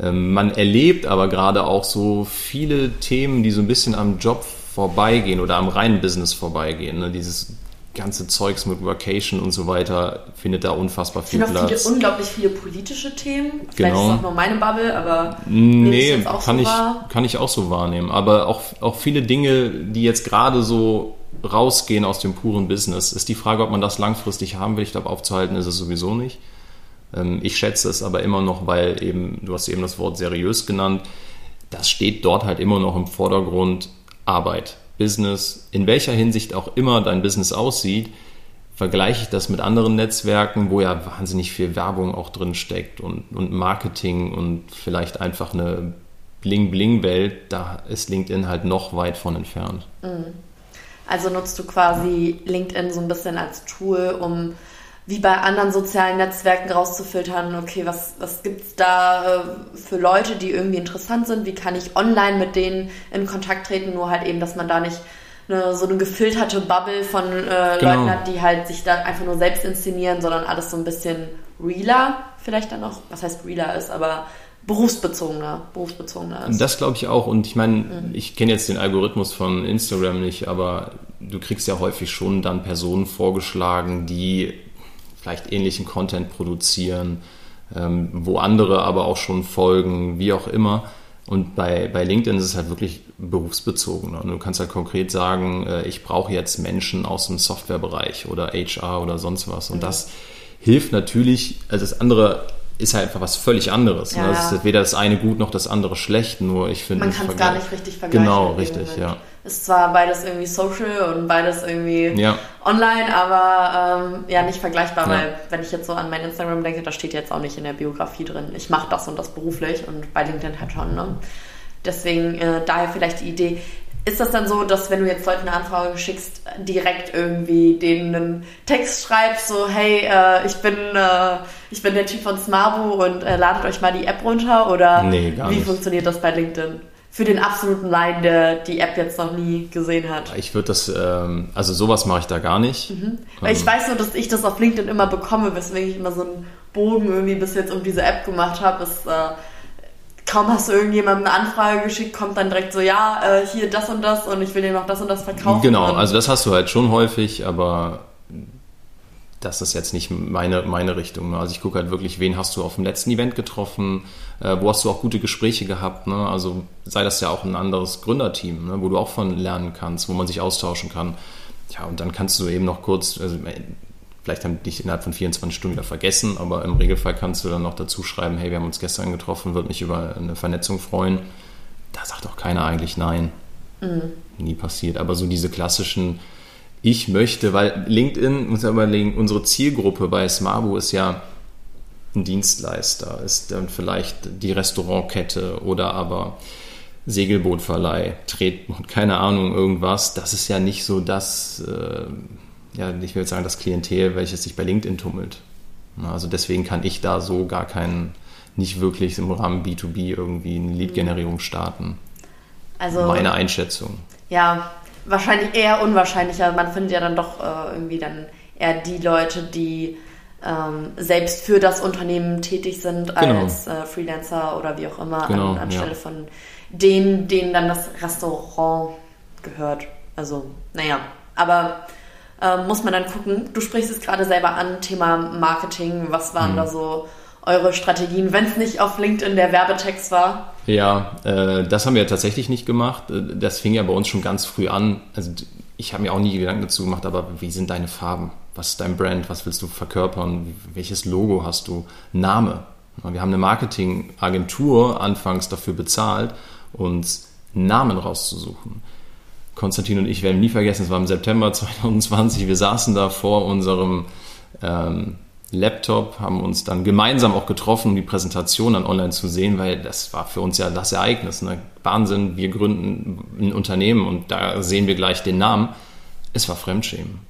Ähm, Man erlebt aber gerade auch so viele Themen, die so ein bisschen am Job vorbeigehen oder am reinen Business vorbeigehen. Ne? Dieses ganze Zeugs mit Vacation und so weiter findet da unfassbar Es viel sind auch viele, Platz. unglaublich viele politische Themen. Vielleicht Genau. ist es auch nur meine Bubble, aber ich Nee, auch kann, so ich, wahr. kann ich auch so wahrnehmen. Aber auch, auch viele Dinge, die jetzt gerade so rausgehen aus dem puren Business, ist die Frage, ob man das langfristig haben will. Ich glaube, aufzuhalten ist es sowieso nicht. Ähm, Ich schätze es aber immer noch, weil eben, du hast eben das Wort seriös genannt, das steht dort halt immer noch im Vordergrund Arbeit, Business, in welcher Hinsicht auch immer dein Business aussieht, vergleiche ich das mit anderen Netzwerken, wo ja wahnsinnig viel Werbung auch drin steckt und, und Marketing und vielleicht einfach eine Bling-Bling-Welt, da ist LinkedIn halt noch weit von entfernt. Also nutzt du quasi LinkedIn so ein bisschen als Tool, um wie bei anderen sozialen Netzwerken rauszufiltern, okay, was, was gibt's da äh, für Leute, die irgendwie interessant sind, wie kann ich online mit denen in Kontakt treten, nur halt eben, dass man da nicht eine, so eine gefilterte Bubble von äh, Genau. Leuten hat, die halt sich da einfach nur selbst inszenieren, sondern alles so ein bisschen realer vielleicht dann auch, was heißt realer ist, aber berufsbezogener, berufsbezogener ist. Das glaube ich auch. Und ich meine, ich kenne jetzt den Algorithmus von Instagram nicht, aber du kriegst ja häufig schon dann Personen vorgeschlagen, die vielleicht ähnlichen Content produzieren, ähm, wo andere aber auch schon folgen, wie auch immer. Und bei, bei LinkedIn ist es halt wirklich berufsbezogen. Und du kannst halt konkret sagen, äh, ich brauche jetzt Menschen aus dem Softwarebereich oder HR oder sonst was. Und das hilft natürlich, also das andere ist halt einfach was völlig anderes. Ja, ne? Das ist weder das eine gut noch das andere schlecht, nur ich finde... Man kann es gar nicht richtig vergleichen. Genau, in dem richtig, ja. Ist zwar beides irgendwie social und beides irgendwie Ja. online, aber ähm, ja, nicht vergleichbar, Ja. weil wenn ich jetzt so an mein Instagram denke, da steht jetzt auch nicht in der Biografie drin, ich mache das und das beruflich und bei LinkedIn halt schon. Ne? Deswegen äh, daher vielleicht die Idee. Ist das dann so, dass wenn du jetzt Leuten eine Anfrage schickst, direkt irgendwie denen einen Text schreibst, so hey, äh, ich bin äh, ich bin der Typ von Smarbu und äh, ladet euch mal die App runter oder Nee, wie nicht. funktioniert das bei LinkedIn? Für den absoluten Laien, der die App jetzt noch nie gesehen hat. Ich würde das, ähm, also sowas mache ich da gar nicht. Weil ich weiß nur, dass ich das auf LinkedIn immer bekomme, weswegen ich immer so einen Bogen irgendwie bis jetzt um diese App gemacht habe. Ist, äh, kaum hast du irgendjemandem eine Anfrage geschickt, kommt dann direkt so, ja, äh, hier das und das und ich will dir noch das und das verkaufen. Genau, also das hast du halt schon häufig, aber das ist jetzt nicht meine, meine Richtung. ne? Also ich gucke halt wirklich, wen hast du auf dem letzten Event getroffen, äh, wo hast du auch gute Gespräche gehabt. Ne? Also sei das ja auch ein anderes Gründerteam, ne? wo du auch von lernen kannst, wo man sich austauschen kann. Ja, und dann kannst du eben noch kurz, also äh, vielleicht haben die dich innerhalb von 24 Stunden wieder vergessen, aber im Regelfall kannst du dann noch dazu schreiben, hey, wir haben uns gestern getroffen, würde mich über eine Vernetzung freuen. Da sagt auch keiner eigentlich nein. Nie passiert. Aber so diese klassischen, ich möchte, weil LinkedIn, muss man überlegen, unsere Zielgruppe bei Smarbu ist ja ein Dienstleister, ist dann vielleicht die Restaurantkette oder aber Segelbootverleih, Tretboot, keine Ahnung, irgendwas. Das ist ja nicht so das, äh, ja, ich will jetzt sagen, das Klientel, welches sich bei LinkedIn tummelt. Also deswegen kann ich da so gar keinen nicht wirklich im Rahmen B2B irgendwie eine Lead-Generierung starten. Also, Meine Einschätzung. ja, wahrscheinlich eher unwahrscheinlicher. Man findet ja dann doch äh, irgendwie dann eher die Leute, die ähm, selbst für das Unternehmen tätig sind Genau. als äh, Freelancer oder wie auch immer Genau, an, anstelle ja. von denen, denen dann das Restaurant gehört. Also, naja, aber äh, muss man dann gucken. Du sprichst es gerade selber an, Thema Marketing. Was waren Mhm. da so eure Strategien, wenn es nicht auf LinkedIn der Werbetext war? Ja, äh, das haben wir tatsächlich nicht gemacht. Äh, Das fing ja bei uns schon ganz früh an. Also ich habe mir auch nie Gedanken dazu gemacht, aber wie sind deine Farben? Was ist dein Brand? Was willst du verkörpern? Welches Logo hast du? Name. Wir haben eine Marketingagentur anfangs dafür bezahlt, uns Namen rauszusuchen. Konstantin und ich werden nie vergessen, es war im September 2020, wir saßen da vor unserem ähm, Laptop, haben uns dann gemeinsam auch getroffen, um die Präsentation dann online zu sehen, weil das war für uns ja das Ereignis. Ne? Wahnsinn, wir gründen ein Unternehmen und da sehen wir gleich den Namen. Es war Fremdschämen.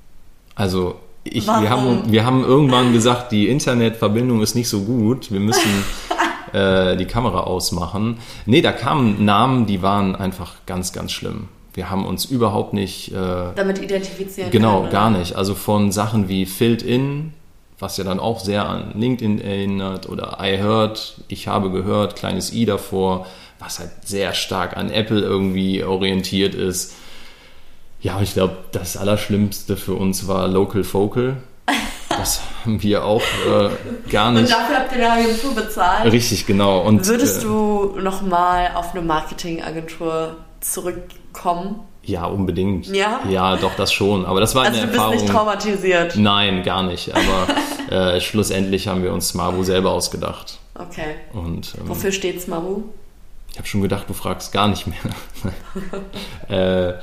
Also ich, wir, haben, wir haben irgendwann gesagt, die Internetverbindung ist nicht so gut, wir müssen äh, die Kamera ausmachen. Nee, da kamen Namen, die waren einfach ganz, ganz schlimm. Wir haben uns überhaupt nicht äh, Damit identifizieren Genau, können, gar nicht. Also von Sachen wie Filled In, was ja dann auch sehr an LinkedIn erinnert, oder I heard, ich habe gehört, kleines i davor, was halt sehr stark an Apple irgendwie orientiert ist. Ja, und ich glaube, das Allerschlimmste für uns war Local Focal. Das haben wir auch äh, gar Und nicht. dafür habt ihr eine Agentur bezahlt. Richtig, genau. Und, Würdest äh, du nochmal auf eine Marketingagentur zurückkommen? Ja, unbedingt. Ja? Ja, doch, das schon. Aber das war Also eine du bist Erfahrung. nicht traumatisiert. Nein, gar nicht. Aber äh, schlussendlich haben wir uns Smabu selber ausgedacht. Okay. Und ähm, Wofür steht Smabu? ich habe schon gedacht, du fragst gar nicht mehr. äh,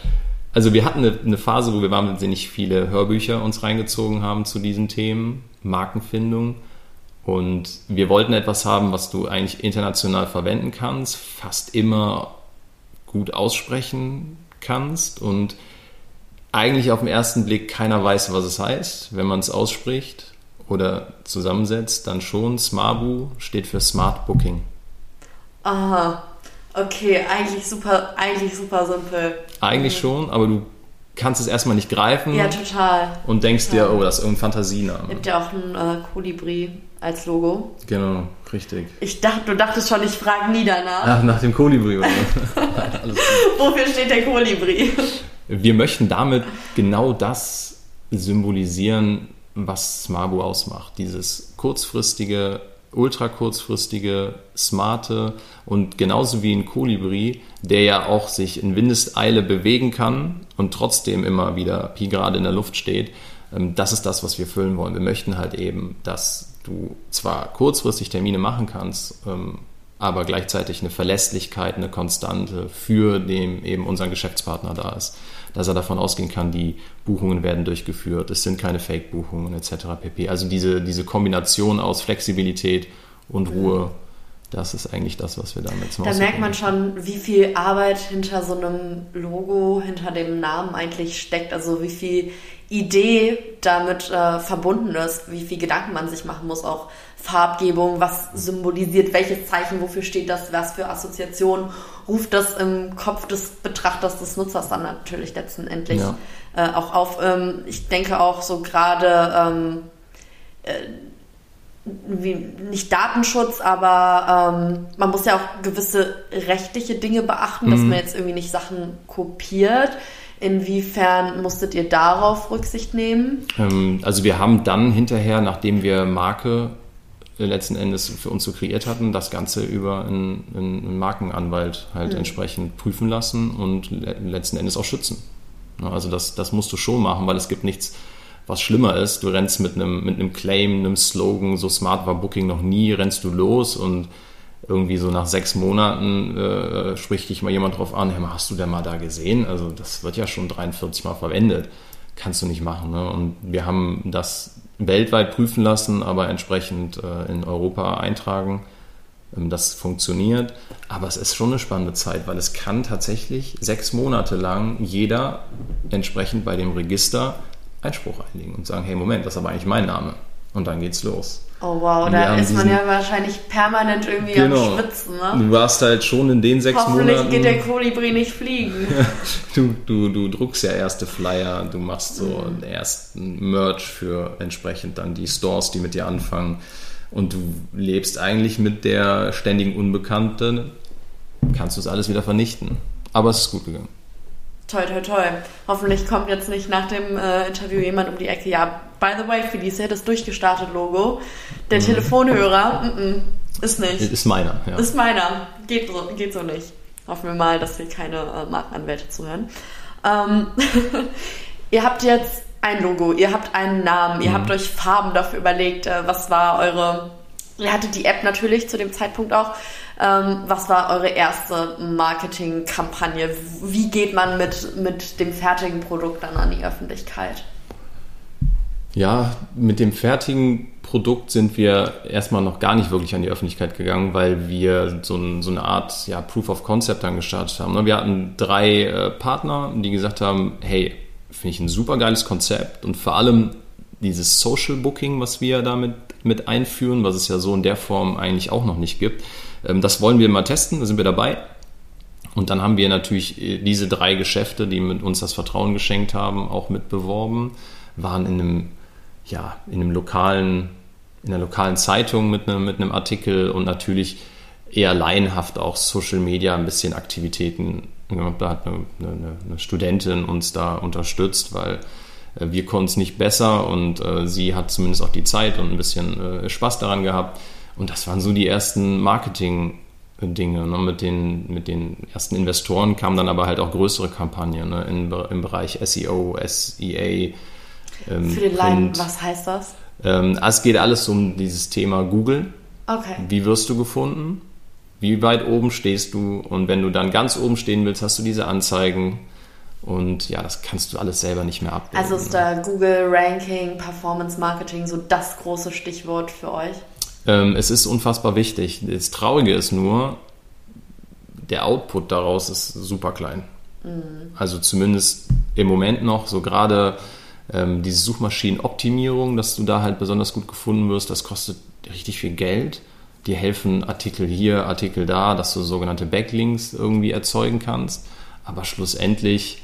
also wir hatten eine, eine Phase, wo wir wahnsinnig viele Hörbücher uns reingezogen haben zu diesen Themen, Markenfindung. Und wir wollten etwas haben, was du eigentlich international verwenden kannst, fast immer gut aussprechen kannst und eigentlich auf den ersten Blick keiner weiß, was es heißt. Wenn man es ausspricht oder zusammensetzt, dann schon. Smabu steht für Smart Booking. Aha. Okay, eigentlich super, eigentlich super simpel. Eigentlich schon, aber du kannst es erstmal nicht greifen Ja, total. und denkst dir, oh, das ist irgendein Fantasiename. Habt ja auch ein äh, Kolibri als Logo. Genau, richtig. Ich dachte, du dachtest schon, ich frage nie danach. Ach, nach dem Kolibri. oder? Wofür steht der Kolibri? Wir möchten damit genau das symbolisieren, was Smabu ausmacht. Dieses kurzfristige, ultra kurzfristige, smarte und genauso wie ein Kolibri, der ja auch sich in Windeseile bewegen kann und trotzdem immer wieder Pi gerade in der Luft steht. ähm, Das ist das, was wir füllen wollen. Wir möchten halt eben, dass du zwar kurzfristig Termine machen kannst, ähm, aber gleichzeitig eine Verlässlichkeit, eine Konstante für den eben unseren Geschäftspartner da ist. Dass er davon ausgehen kann, die Buchungen werden durchgeführt, es sind keine Fake-Buchungen etc. pp. Also diese, diese Kombination aus Flexibilität und Ruhe, das ist eigentlich das, was wir damit zum Da merkt man schon, wie viel Arbeit hinter so einem Logo, hinter dem Namen eigentlich steckt. Also wie viel Idee damit äh, verbunden ist, wie viel Gedanken man sich machen muss, auch Farbgebung, was symbolisiert, welches Zeichen, wofür steht das, was für Assoziationen ruft das im Kopf des Betrachters, des Nutzers dann natürlich letztendlich Ja. äh, auch auf. Ähm, ich denke auch so gerade ähm, wie, nicht Datenschutz, aber ähm, man muss ja auch gewisse rechtliche Dinge beachten, dass man jetzt irgendwie nicht Sachen kopiert. Inwiefern musstet ihr darauf Rücksicht nehmen? Ähm, Also wir haben dann hinterher, nachdem wir Marke letzten Endes für uns so kreiert hatten, das Ganze über einen, einen Markenanwalt halt entsprechend prüfen lassen und le letzten Endes auch schützen. Ja, Also das, das musst du schon machen, weil es gibt nichts, was schlimmer ist. Du rennst mit einem, mit einem Claim, einem Slogan, so smart war Booking noch nie, rennst du los und irgendwie so nach sechs Monaten äh, spricht dich mal jemand drauf an, hey, hast du denn mal da gesehen? Also das wird ja schon 43 Mal verwendet. Kannst du nicht machen. Ne? Und wir haben das weltweit prüfen lassen, aber entsprechend äh, in Europa eintragen. Ähm, Das funktioniert, aber es ist schon eine spannende Zeit, weil es kann tatsächlich sechs Monate lang jeder entsprechend bei dem Register Einspruch einlegen und sagen, hey Moment, das ist aber eigentlich mein Name. Und dann geht's los. Oh wow, da ist man ja wahrscheinlich permanent irgendwie genau. am Schwitzen. Ne? Du warst halt schon in den sechs Hoffentlich Monaten. geht der Kolibri nicht fliegen. du, du, du druckst ja erste Flyer, du machst so mhm. ersten Merch für entsprechend dann die Stores, die mit dir anfangen. Und du lebst eigentlich mit der ständigen Unbekannten, kannst du es alles wieder vernichten. Aber es ist gut gegangen. Toi, toi, toi. Hoffentlich kommt jetzt nicht nach dem äh, Interview jemand um die Ecke. Ja, by the way, Felicia, das durchgestartet Logo. Der mhm. Telefonhörer, mm -mm, ist nicht. Ist meiner, ja. Ist meiner. Geht so, geht so nicht. Hoffen wir mal, dass hier keine äh, Markenanwälte zuhören. Ähm, ihr habt jetzt ein Logo, ihr habt einen Namen, ihr mhm. habt euch Farben dafür überlegt. Äh, was war eure. Ihr hattet die App natürlich zu dem Zeitpunkt auch. Ähm, was war eure erste Marketingkampagne? Wie geht man mit, mit dem fertigen Produkt dann an die Öffentlichkeit? Ja, mit dem fertigen Produkt sind wir erstmal noch gar nicht wirklich an die Öffentlichkeit gegangen, weil wir so, ein, so eine Art ja, Proof of Concept dann gestartet haben. Ne? Wir hatten drei äh, Partner, die gesagt haben, hey, finde ich ein super geiles Konzept und vor allem dieses Social Booking, was wir damit mit einführen, was es ja so in der Form eigentlich auch noch nicht gibt, ähm, das wollen wir mal testen, da sind wir dabei. Und dann haben wir natürlich äh, diese drei Geschäfte, die mit uns das Vertrauen geschenkt haben, auch mitbeworben, waren in einem, ja, in einem lokalen, in einer lokalen Zeitung mit einem, mit einem Artikel und natürlich eher laienhaft auch Social Media ein bisschen Aktivitäten. Da hat eine, eine, eine Studentin uns da unterstützt, weil wir konnten es nicht besser und äh, sie hat zumindest auch die Zeit und ein bisschen äh, Spaß daran gehabt. Und das waren so die ersten Marketing-Dinge. Ne? Mit, den, mit den ersten Investoren kamen dann aber halt auch größere Kampagnen ne? In, im Bereich SEO, SEA. Ähm, Für den Laien, was heißt das? Ähm, es geht alles um dieses Thema Google. Okay. Wie wirst du gefunden? Wie weit oben stehst du? Und wenn du dann ganz oben stehen willst, hast du diese Anzeigen. Und ja, das kannst du alles selber nicht mehr abbilden. Also ist da Google Ranking, Performance Marketing so das große Stichwort für euch? Ähm, es ist unfassbar wichtig. Das Traurige ist nur, der Output daraus ist super klein. Mhm. Also zumindest im Moment noch, so gerade ähm, diese Suchmaschinenoptimierung, dass du da halt besonders gut gefunden wirst, das kostet richtig viel Geld. Die helfen Artikel hier, Artikel da, dass du sogenannte Backlinks irgendwie erzeugen kannst. Aber schlussendlich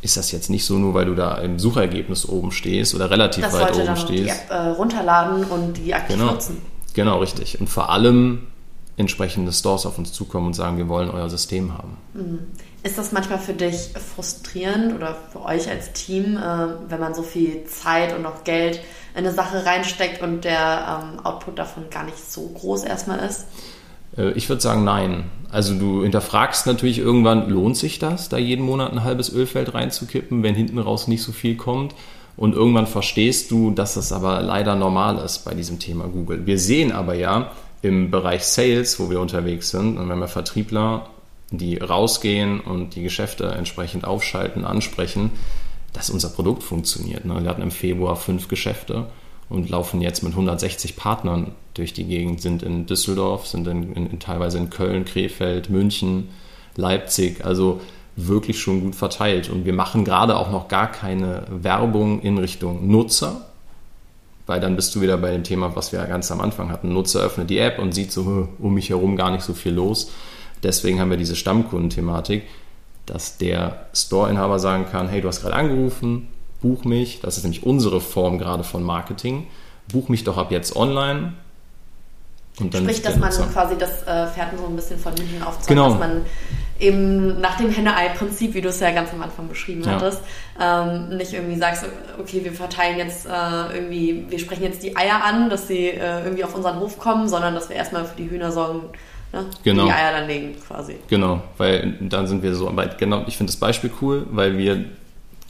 ist das jetzt nicht so nur, weil du da im Suchergebnis oben stehst oder relativ das weit oben dann stehst. Die App äh, runterladen und die aktiv genau. nutzen. Genau, richtig. Und vor allem entsprechende Stores auf uns zukommen und sagen, wir wollen euer System haben. Mhm. Ist das manchmal für dich frustrierend oder für euch als Team, äh, wenn man so viel Zeit und auch Geld in eine Sache reinsteckt und der ähm, Output davon gar nicht so groß erstmal ist? Äh, ich würde sagen, nein. Also du hinterfragst natürlich irgendwann, lohnt sich das, da jeden Monat ein halbes Ölfeld reinzukippen, wenn hinten raus nicht so viel kommt? Und irgendwann verstehst du, dass das aber leider normal ist bei diesem Thema Google. Wir sehen aber ja im Bereich Sales, wo wir unterwegs sind, und wenn wir Vertriebler, die rausgehen und die Geschäfte entsprechend aufschalten, ansprechen, dass unser Produkt funktioniert. Ne? Wir hatten im Februar fünf Geschäfte und laufen jetzt mit 160 Partnern durch die Gegend, sind in Düsseldorf, sind in, in, teilweise in Köln, Krefeld, München, Leipzig, also wirklich schon gut verteilt. Und wir machen gerade auch noch gar keine Werbung in Richtung Nutzer, weil dann bist du wieder bei dem Thema, was wir ganz am Anfang hatten. Nutzer öffnet die App und sieht so um mich herum gar nicht so viel los. Deswegen haben wir diese Stammkundenthematik, dass der Store-Inhaber sagen kann, hey, du hast gerade angerufen, buch mich, das ist nämlich unsere Form gerade von Marketing, buch mich doch ab jetzt online. Und dann Sprich, dass man quasi das äh, Pferd so ein bisschen von hinten aufzeigt, genau. dass man eben nach dem Henne-Ei-Prinzip, wie du es ja ganz am Anfang beschrieben ja. hattest, ähm, nicht irgendwie sagst, okay, wir verteilen jetzt äh, irgendwie, wir sprechen jetzt die Eier an, dass sie äh, irgendwie auf unseren Hof kommen, sondern dass wir erstmal für die Hühner sorgen, ne? genau. die Eier dann legen quasi. Genau, weil dann sind wir so, aber genau, ich finde das Beispiel cool, weil wir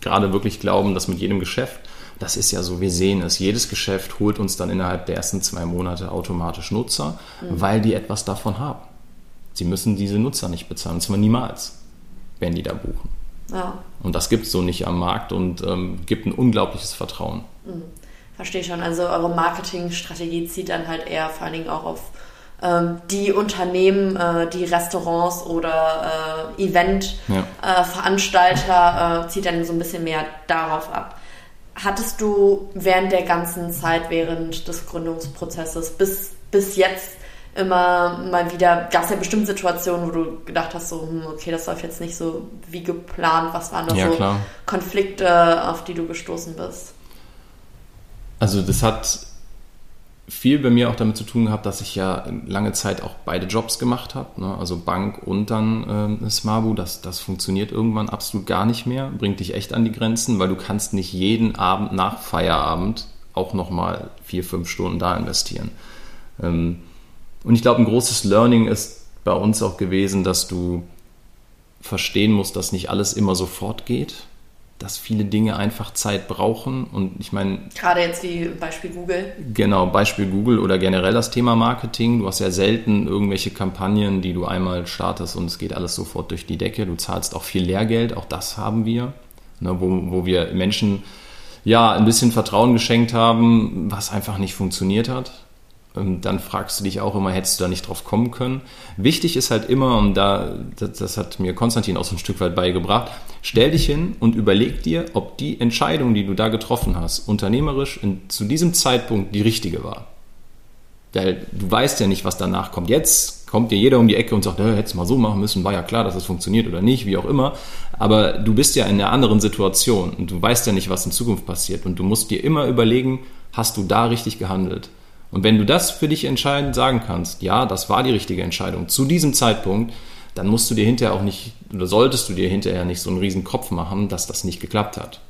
gerade wirklich glauben, dass mit jedem Geschäft, das ist ja so, wir sehen es, jedes Geschäft holt uns dann innerhalb der ersten zwei Monate automatisch Nutzer, mhm. weil die etwas davon haben. Sie müssen diese Nutzer nicht bezahlen, und zwar niemals, wenn die da buchen. Ja. Und das gibt es so nicht am Markt und ähm, gibt ein unglaubliches Vertrauen. Mhm. Verstehe schon. Also eure Marketingstrategie zieht dann halt eher vor allen Dingen auch auf die Unternehmen, äh, die Restaurants oder äh, Eventveranstalter ja. äh, zieht dann so ein bisschen mehr darauf ab. Hattest du während der ganzen Zeit, während des Gründungsprozesses bis, bis jetzt immer mal wieder, gab es ja bestimmt Situationen, wo du gedacht hast, so, hm, okay, das läuft jetzt nicht so wie geplant. Was waren da Ja, so klar. Konflikte, auf die du gestoßen bist? Also das hat viel bei mir auch damit zu tun gehabt, dass ich ja lange Zeit auch beide Jobs gemacht habe, ne? also Bank und dann ähm, Smabu. Das, das funktioniert irgendwann absolut gar nicht mehr, bringt dich echt an die Grenzen, weil du kannst nicht jeden Abend nach Feierabend auch nochmal vier, fünf Stunden da investieren. Ähm, und ich glaube, ein großes Learning ist bei uns auch gewesen, dass du verstehen musst, dass nicht alles immer sofort geht, dass viele Dinge einfach Zeit brauchen. Und ich meine, Gerade jetzt wie Beispiel Google. Genau, Beispiel Google oder generell das Thema Marketing. Du hast ja selten irgendwelche Kampagnen, die du einmal startest und es geht alles sofort durch die Decke. Du zahlst auch viel Lehrgeld, auch das haben wir, ne, wo, wo wir Menschen ja ein bisschen Vertrauen geschenkt haben, was einfach nicht funktioniert hat. Dann fragst du dich auch immer, hättest du da nicht drauf kommen können? Wichtig ist halt immer, und da, das, das hat mir Konstantin auch so ein Stück weit beigebracht, stell dich hin und überleg dir, ob die Entscheidung, die du da getroffen hast, unternehmerisch in, zu diesem Zeitpunkt die richtige war. Weil du weißt ja nicht, was danach kommt. Jetzt kommt dir jeder um die Ecke und sagt, hättest du mal so machen müssen, war ja klar, dass das funktioniert oder nicht, wie auch immer. Aber du bist ja in einer anderen Situation und du weißt ja nicht, was in Zukunft passiert. Und du musst dir immer überlegen, hast du da richtig gehandelt? Und wenn du das für dich entscheidend sagen kannst, ja, das war die richtige Entscheidung zu diesem Zeitpunkt, dann musst du dir hinterher auch nicht, oder solltest du dir hinterher nicht so einen riesen Kopf machen, dass das nicht geklappt hat.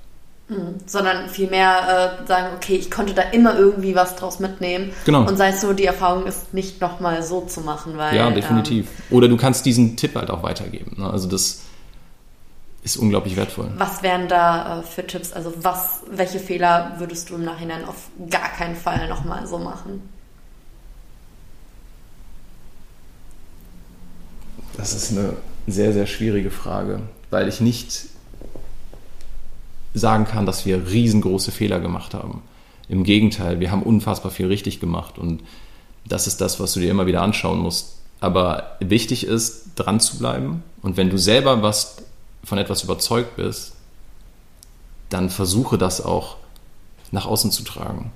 sondern vielmehr äh, sagen, okay, ich konnte da immer irgendwie was draus mitnehmen. Genau. Und sei es so, die Erfahrung ist nicht nochmal so zu machen, weil. Ja, definitiv. Oder du kannst diesen Tipp halt auch weitergeben. Ne? Also das ist unglaublich wertvoll. Was wären da äh, für Tipps? Also was, welche Fehler würdest du im Nachhinein auf gar keinen Fall nochmal so machen? Das ist eine sehr, sehr schwierige Frage, weil ich nicht sagen kann, dass wir riesengroße Fehler gemacht haben. Im Gegenteil, wir haben unfassbar viel richtig gemacht und das ist das, was du dir immer wieder anschauen musst. Aber wichtig ist, dran zu bleiben und wenn du selber was von etwas überzeugt bist, dann versuche das auch nach außen zu tragen.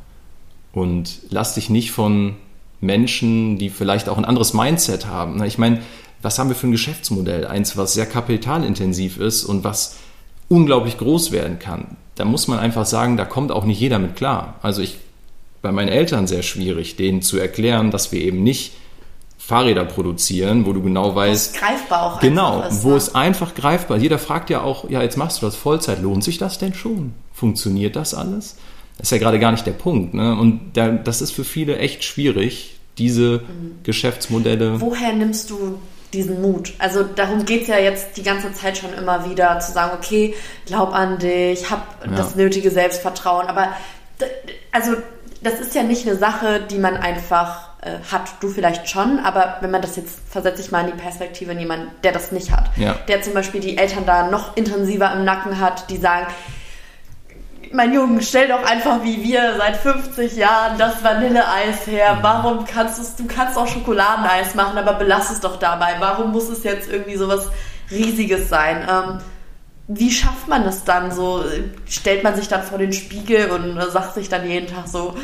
Und lass dich nicht von Menschen, die vielleicht auch ein anderes Mindset haben. Ich meine, was haben wir für ein Geschäftsmodell? Eins, was sehr kapitalintensiv ist und was unglaublich groß werden kann. Da muss man einfach sagen, da kommt auch nicht jeder mit klar. Also ich, bei meinen Eltern sehr schwierig, denen zu erklären, dass wir eben nicht Fahrräder produzieren, wo du genau weißt, greifbar auch Genau, ist, wo ne? es einfach greifbar Jeder fragt ja auch, ja, jetzt machst du das Vollzeit, lohnt sich das denn schon? Funktioniert das alles? Das ist ja gerade gar nicht der Punkt. Ne? Und da, das ist für viele echt schwierig, diese Mhm. Geschäftsmodelle. Woher nimmst du diesen Mut? Also darum geht es ja jetzt die ganze Zeit schon immer wieder, zu sagen, okay, glaub an dich, hab Ja. das nötige Selbstvertrauen. Aber also das ist ja nicht eine Sache, die man einfach äh, hat. Du vielleicht schon, aber wenn man das jetzt, versetze ich mal in die Perspektive in jemanden, der das nicht hat. Ja. Der zum Beispiel die Eltern da noch intensiver im Nacken hat, die sagen, mein Junge, stell doch einfach wie wir seit 50 Jahren das Vanilleeis her. Warum kannst du's, du kannst auch Schokoladeneis machen, aber belass es doch dabei. Warum muss es jetzt irgendwie sowas Riesiges sein? Ähm, wie schafft man es dann so? Stellt man sich dann vor den Spiegel und äh, sagt sich dann jeden Tag so,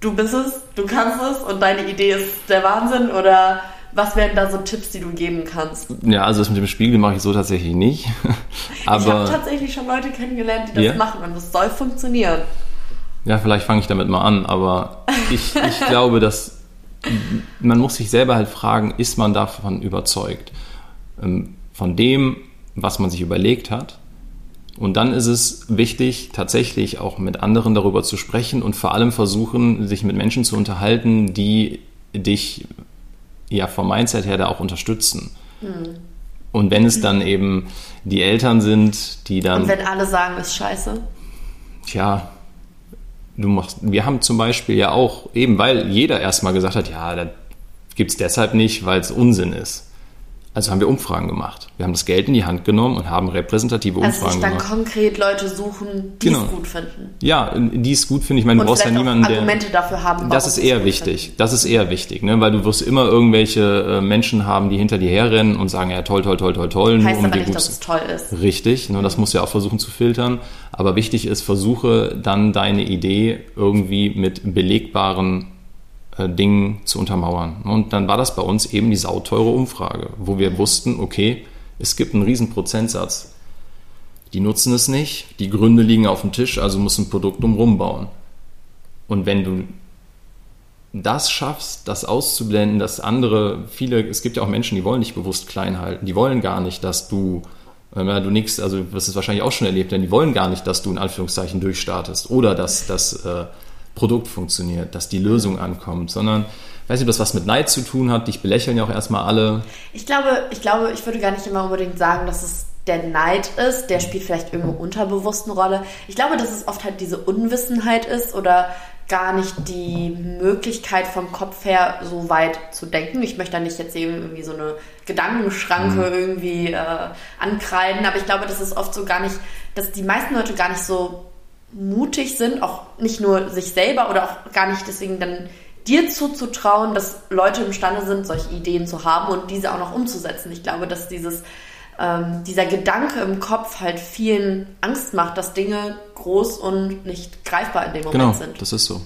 du bist es, du kannst es und deine Idee ist der Wahnsinn? Oder was wären da so Tipps, die du geben kannst? Ja, also das mit dem Spiegel mache ich so tatsächlich nicht. ich habe Aber tatsächlich schon Leute kennengelernt, die das Ja? machen und das soll funktionieren. ja, vielleicht fange ich damit mal an. Aber ich, ich glaube, dass man muss sich selber halt fragen, ist man davon überzeugt? Ähm, Von dem, was man sich überlegt hat. Und dann ist es wichtig, tatsächlich auch mit anderen darüber zu sprechen und vor allem versuchen, sich mit Menschen zu unterhalten, die dich ja vom Mindset her da auch unterstützen. Und wenn es dann eben die Eltern sind, die dann Und wenn alle sagen, ist scheiße. Tja, du machst, wir haben zum Beispiel ja auch, eben weil jeder erstmal gesagt hat, ja, das gibt es deshalb nicht, weil es Unsinn ist. Also haben wir Umfragen gemacht. Wir haben das Geld in die Hand genommen und haben repräsentative Also Umfragen sich dann gemacht. konkret Leute suchen, die Genau. es gut finden. Ja, die es gut finde. Ich meine, du Und brauchst ja niemanden, der. Argumente dafür haben. Das ist eher wichtig. finden. Das ist eher wichtig, ne? weil du wirst immer irgendwelche äh, Menschen haben, die hinter dir herrennen und sagen, ja toll, toll, toll, toll, toll, nur Heißt um aber nicht, gut dass es toll ist. Richtig, ne, das musst du ja auch versuchen zu filtern. Aber wichtig ist, versuche dann deine Idee irgendwie mit belegbaren äh, Dingen zu untermauern. Und dann war das bei uns eben die sauteure Umfrage, wo wir wussten, okay, es gibt einen riesen Prozentsatz. Die nutzen es nicht, die Gründe liegen auf dem Tisch, also muss ein Produkt drumherum bauen. Und wenn du das schaffst, das auszublenden, dass andere, viele, es gibt ja auch Menschen, die wollen dich bewusst klein halten, die wollen gar nicht, dass du, äh, du nix, also das ist wahrscheinlich auch schon erlebt, denn die wollen gar nicht, dass du in Anführungszeichen durchstartest oder dass das äh, Produkt funktioniert, dass die Lösung ankommt, sondern, weiß nicht, ob das was mit Neid zu tun hat, dich belächeln ja auch erstmal alle. Ich glaube, ich glaube, ich würde gar nicht immer unbedingt sagen, dass es der Neid ist, der spielt vielleicht irgendwo unterbewusst eine Rolle. Ich glaube, dass es oft halt diese Unwissenheit ist oder gar nicht die Möglichkeit vom Kopf her so weit zu denken. Ich möchte da nicht jetzt irgendwie so eine Gedankenschranke irgendwie äh, ankreiden, aber ich glaube, das ist oft so gar nicht, dass die meisten Leute gar nicht so mutig sind, auch nicht nur sich selber oder auch gar nicht deswegen dann dir zuzutrauen, dass Leute imstande sind, solche Ideen zu haben und diese auch noch umzusetzen. Ich glaube, dass dieses ähm, dieser Gedanke im Kopf halt vielen Angst macht, dass Dinge groß und nicht greifbar in dem Moment Genau, sind. das ist so.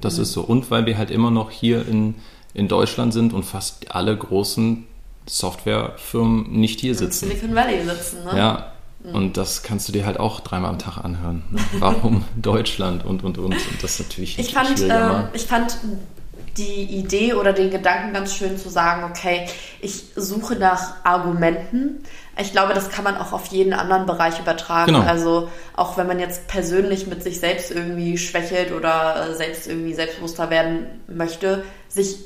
Das ist so. Und weil wir halt immer noch hier in, in Deutschland sind und fast alle großen Softwarefirmen nicht hier sitzen. Silicon Valley sitzen, ne? Ja, und das kannst du dir halt auch dreimal am Tag anhören. ne? Warum Deutschland und, und, und. Und das ist natürlich Ich fand, äh, ich fand die Idee oder den Gedanken ganz schön zu sagen, okay, ich suche nach Argumenten. Ich glaube, das kann man auch auf jeden anderen Bereich übertragen. Genau. Also auch wenn man jetzt persönlich mit sich selbst irgendwie schwächelt oder äh, selbst irgendwie selbstbewusster werden möchte, sich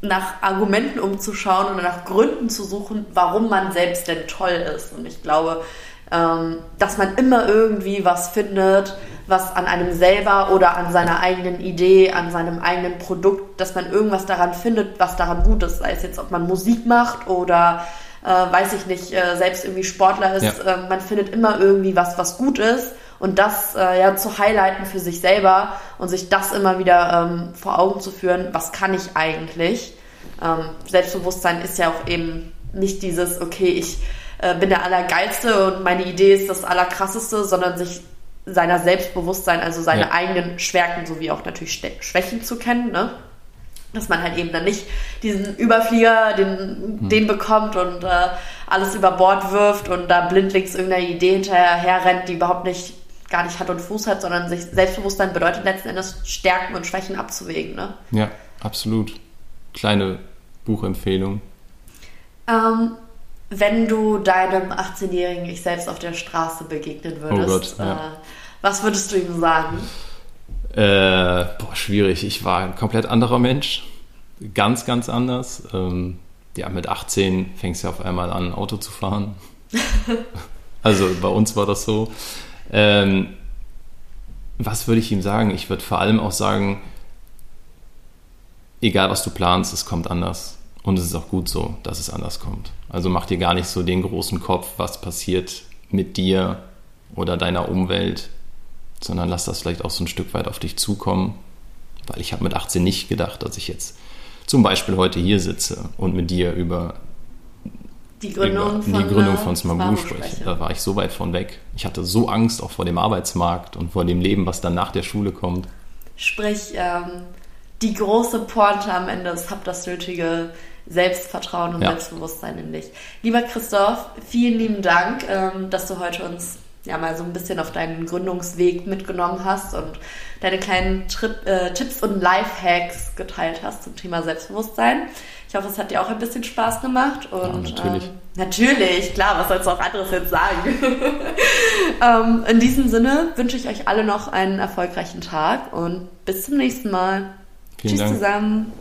nach Argumenten umzuschauen und nach Gründen zu suchen, warum man selbst denn toll ist. Und ich glaube, dass man immer irgendwie was findet, was an einem selber oder an seiner eigenen Idee, an seinem eigenen Produkt, dass man irgendwas daran findet, was daran gut ist. Sei es jetzt, ob man Musik macht oder äh, weiß ich nicht, äh, selbst irgendwie Sportler ist. Ja. Äh, man findet immer irgendwie was, was gut ist. Und das äh, ja zu highlighten für sich selber und sich das immer wieder ähm, vor Augen zu führen, was kann ich eigentlich? Ähm, Selbstbewusstsein ist ja auch eben nicht dieses, okay, ich äh, bin der Allergeilste und meine Idee ist das Allerkrasseste, sondern sich seiner Selbstbewusstsein, also seine Ja. eigenen Stärken sowie auch natürlich Schwächen zu kennen, ne? Dass man halt eben dann nicht diesen Überflieger, den, den bekommt und äh, alles über Bord wirft und da blindlings irgendeiner Idee hinterher rennt, die überhaupt nicht gar nicht Hand und Fuß hat, sondern sich Selbstbewusstsein bedeutet letzten Endes Stärken und Schwächen abzuwägen. Ne? Ja, absolut. Kleine Buchempfehlung. Ähm, wenn du deinem 18-jährigen Ich selbst auf der Straße begegnen würdest, Oh Gott, ja. äh, was würdest du ihm sagen? Äh, boah, schwierig. Ich war ein komplett anderer Mensch. Ganz, ganz anders. Ähm, ja, mit 18 fängst du ja auf einmal an, Auto zu fahren. also bei uns war das so. Ähm, was würde ich ihm sagen? Ich würde vor allem auch sagen, egal was du planst, es kommt anders. Und es ist auch gut so, dass es anders kommt. Also mach dir gar nicht so den großen Kopf, was passiert mit dir oder deiner Umwelt, sondern lass das vielleicht auch so ein Stück weit auf dich zukommen. Weil ich habe mit 18 nicht gedacht, dass ich jetzt zum Beispiel heute hier sitze und mit dir über, Die Gründung von, die Gründung äh, von Smabu spreche. Da war ich so weit von weg. Ich hatte so Angst auch vor dem Arbeitsmarkt und vor dem Leben, was dann nach der Schule kommt. Sprich, ähm, die große Pointe am Ende ist, hab das nötige Selbstvertrauen und Ja. Selbstbewusstsein in dich. Lieber Christoph, vielen lieben Dank, ähm, dass du heute uns ja mal so ein bisschen auf deinen Gründungsweg mitgenommen hast und deine kleinen Trip, äh, Tipps und Lifehacks geteilt hast zum Thema Selbstbewusstsein. Ich hoffe, es hat dir auch ein bisschen Spaß gemacht. Und, Ja, natürlich. Ähm, natürlich, klar, was sollst du auch anderes jetzt sagen? ähm, in diesem Sinne wünsche ich euch alle noch einen erfolgreichen Tag und bis zum nächsten Mal. Vielen Tschüss Dank. zusammen.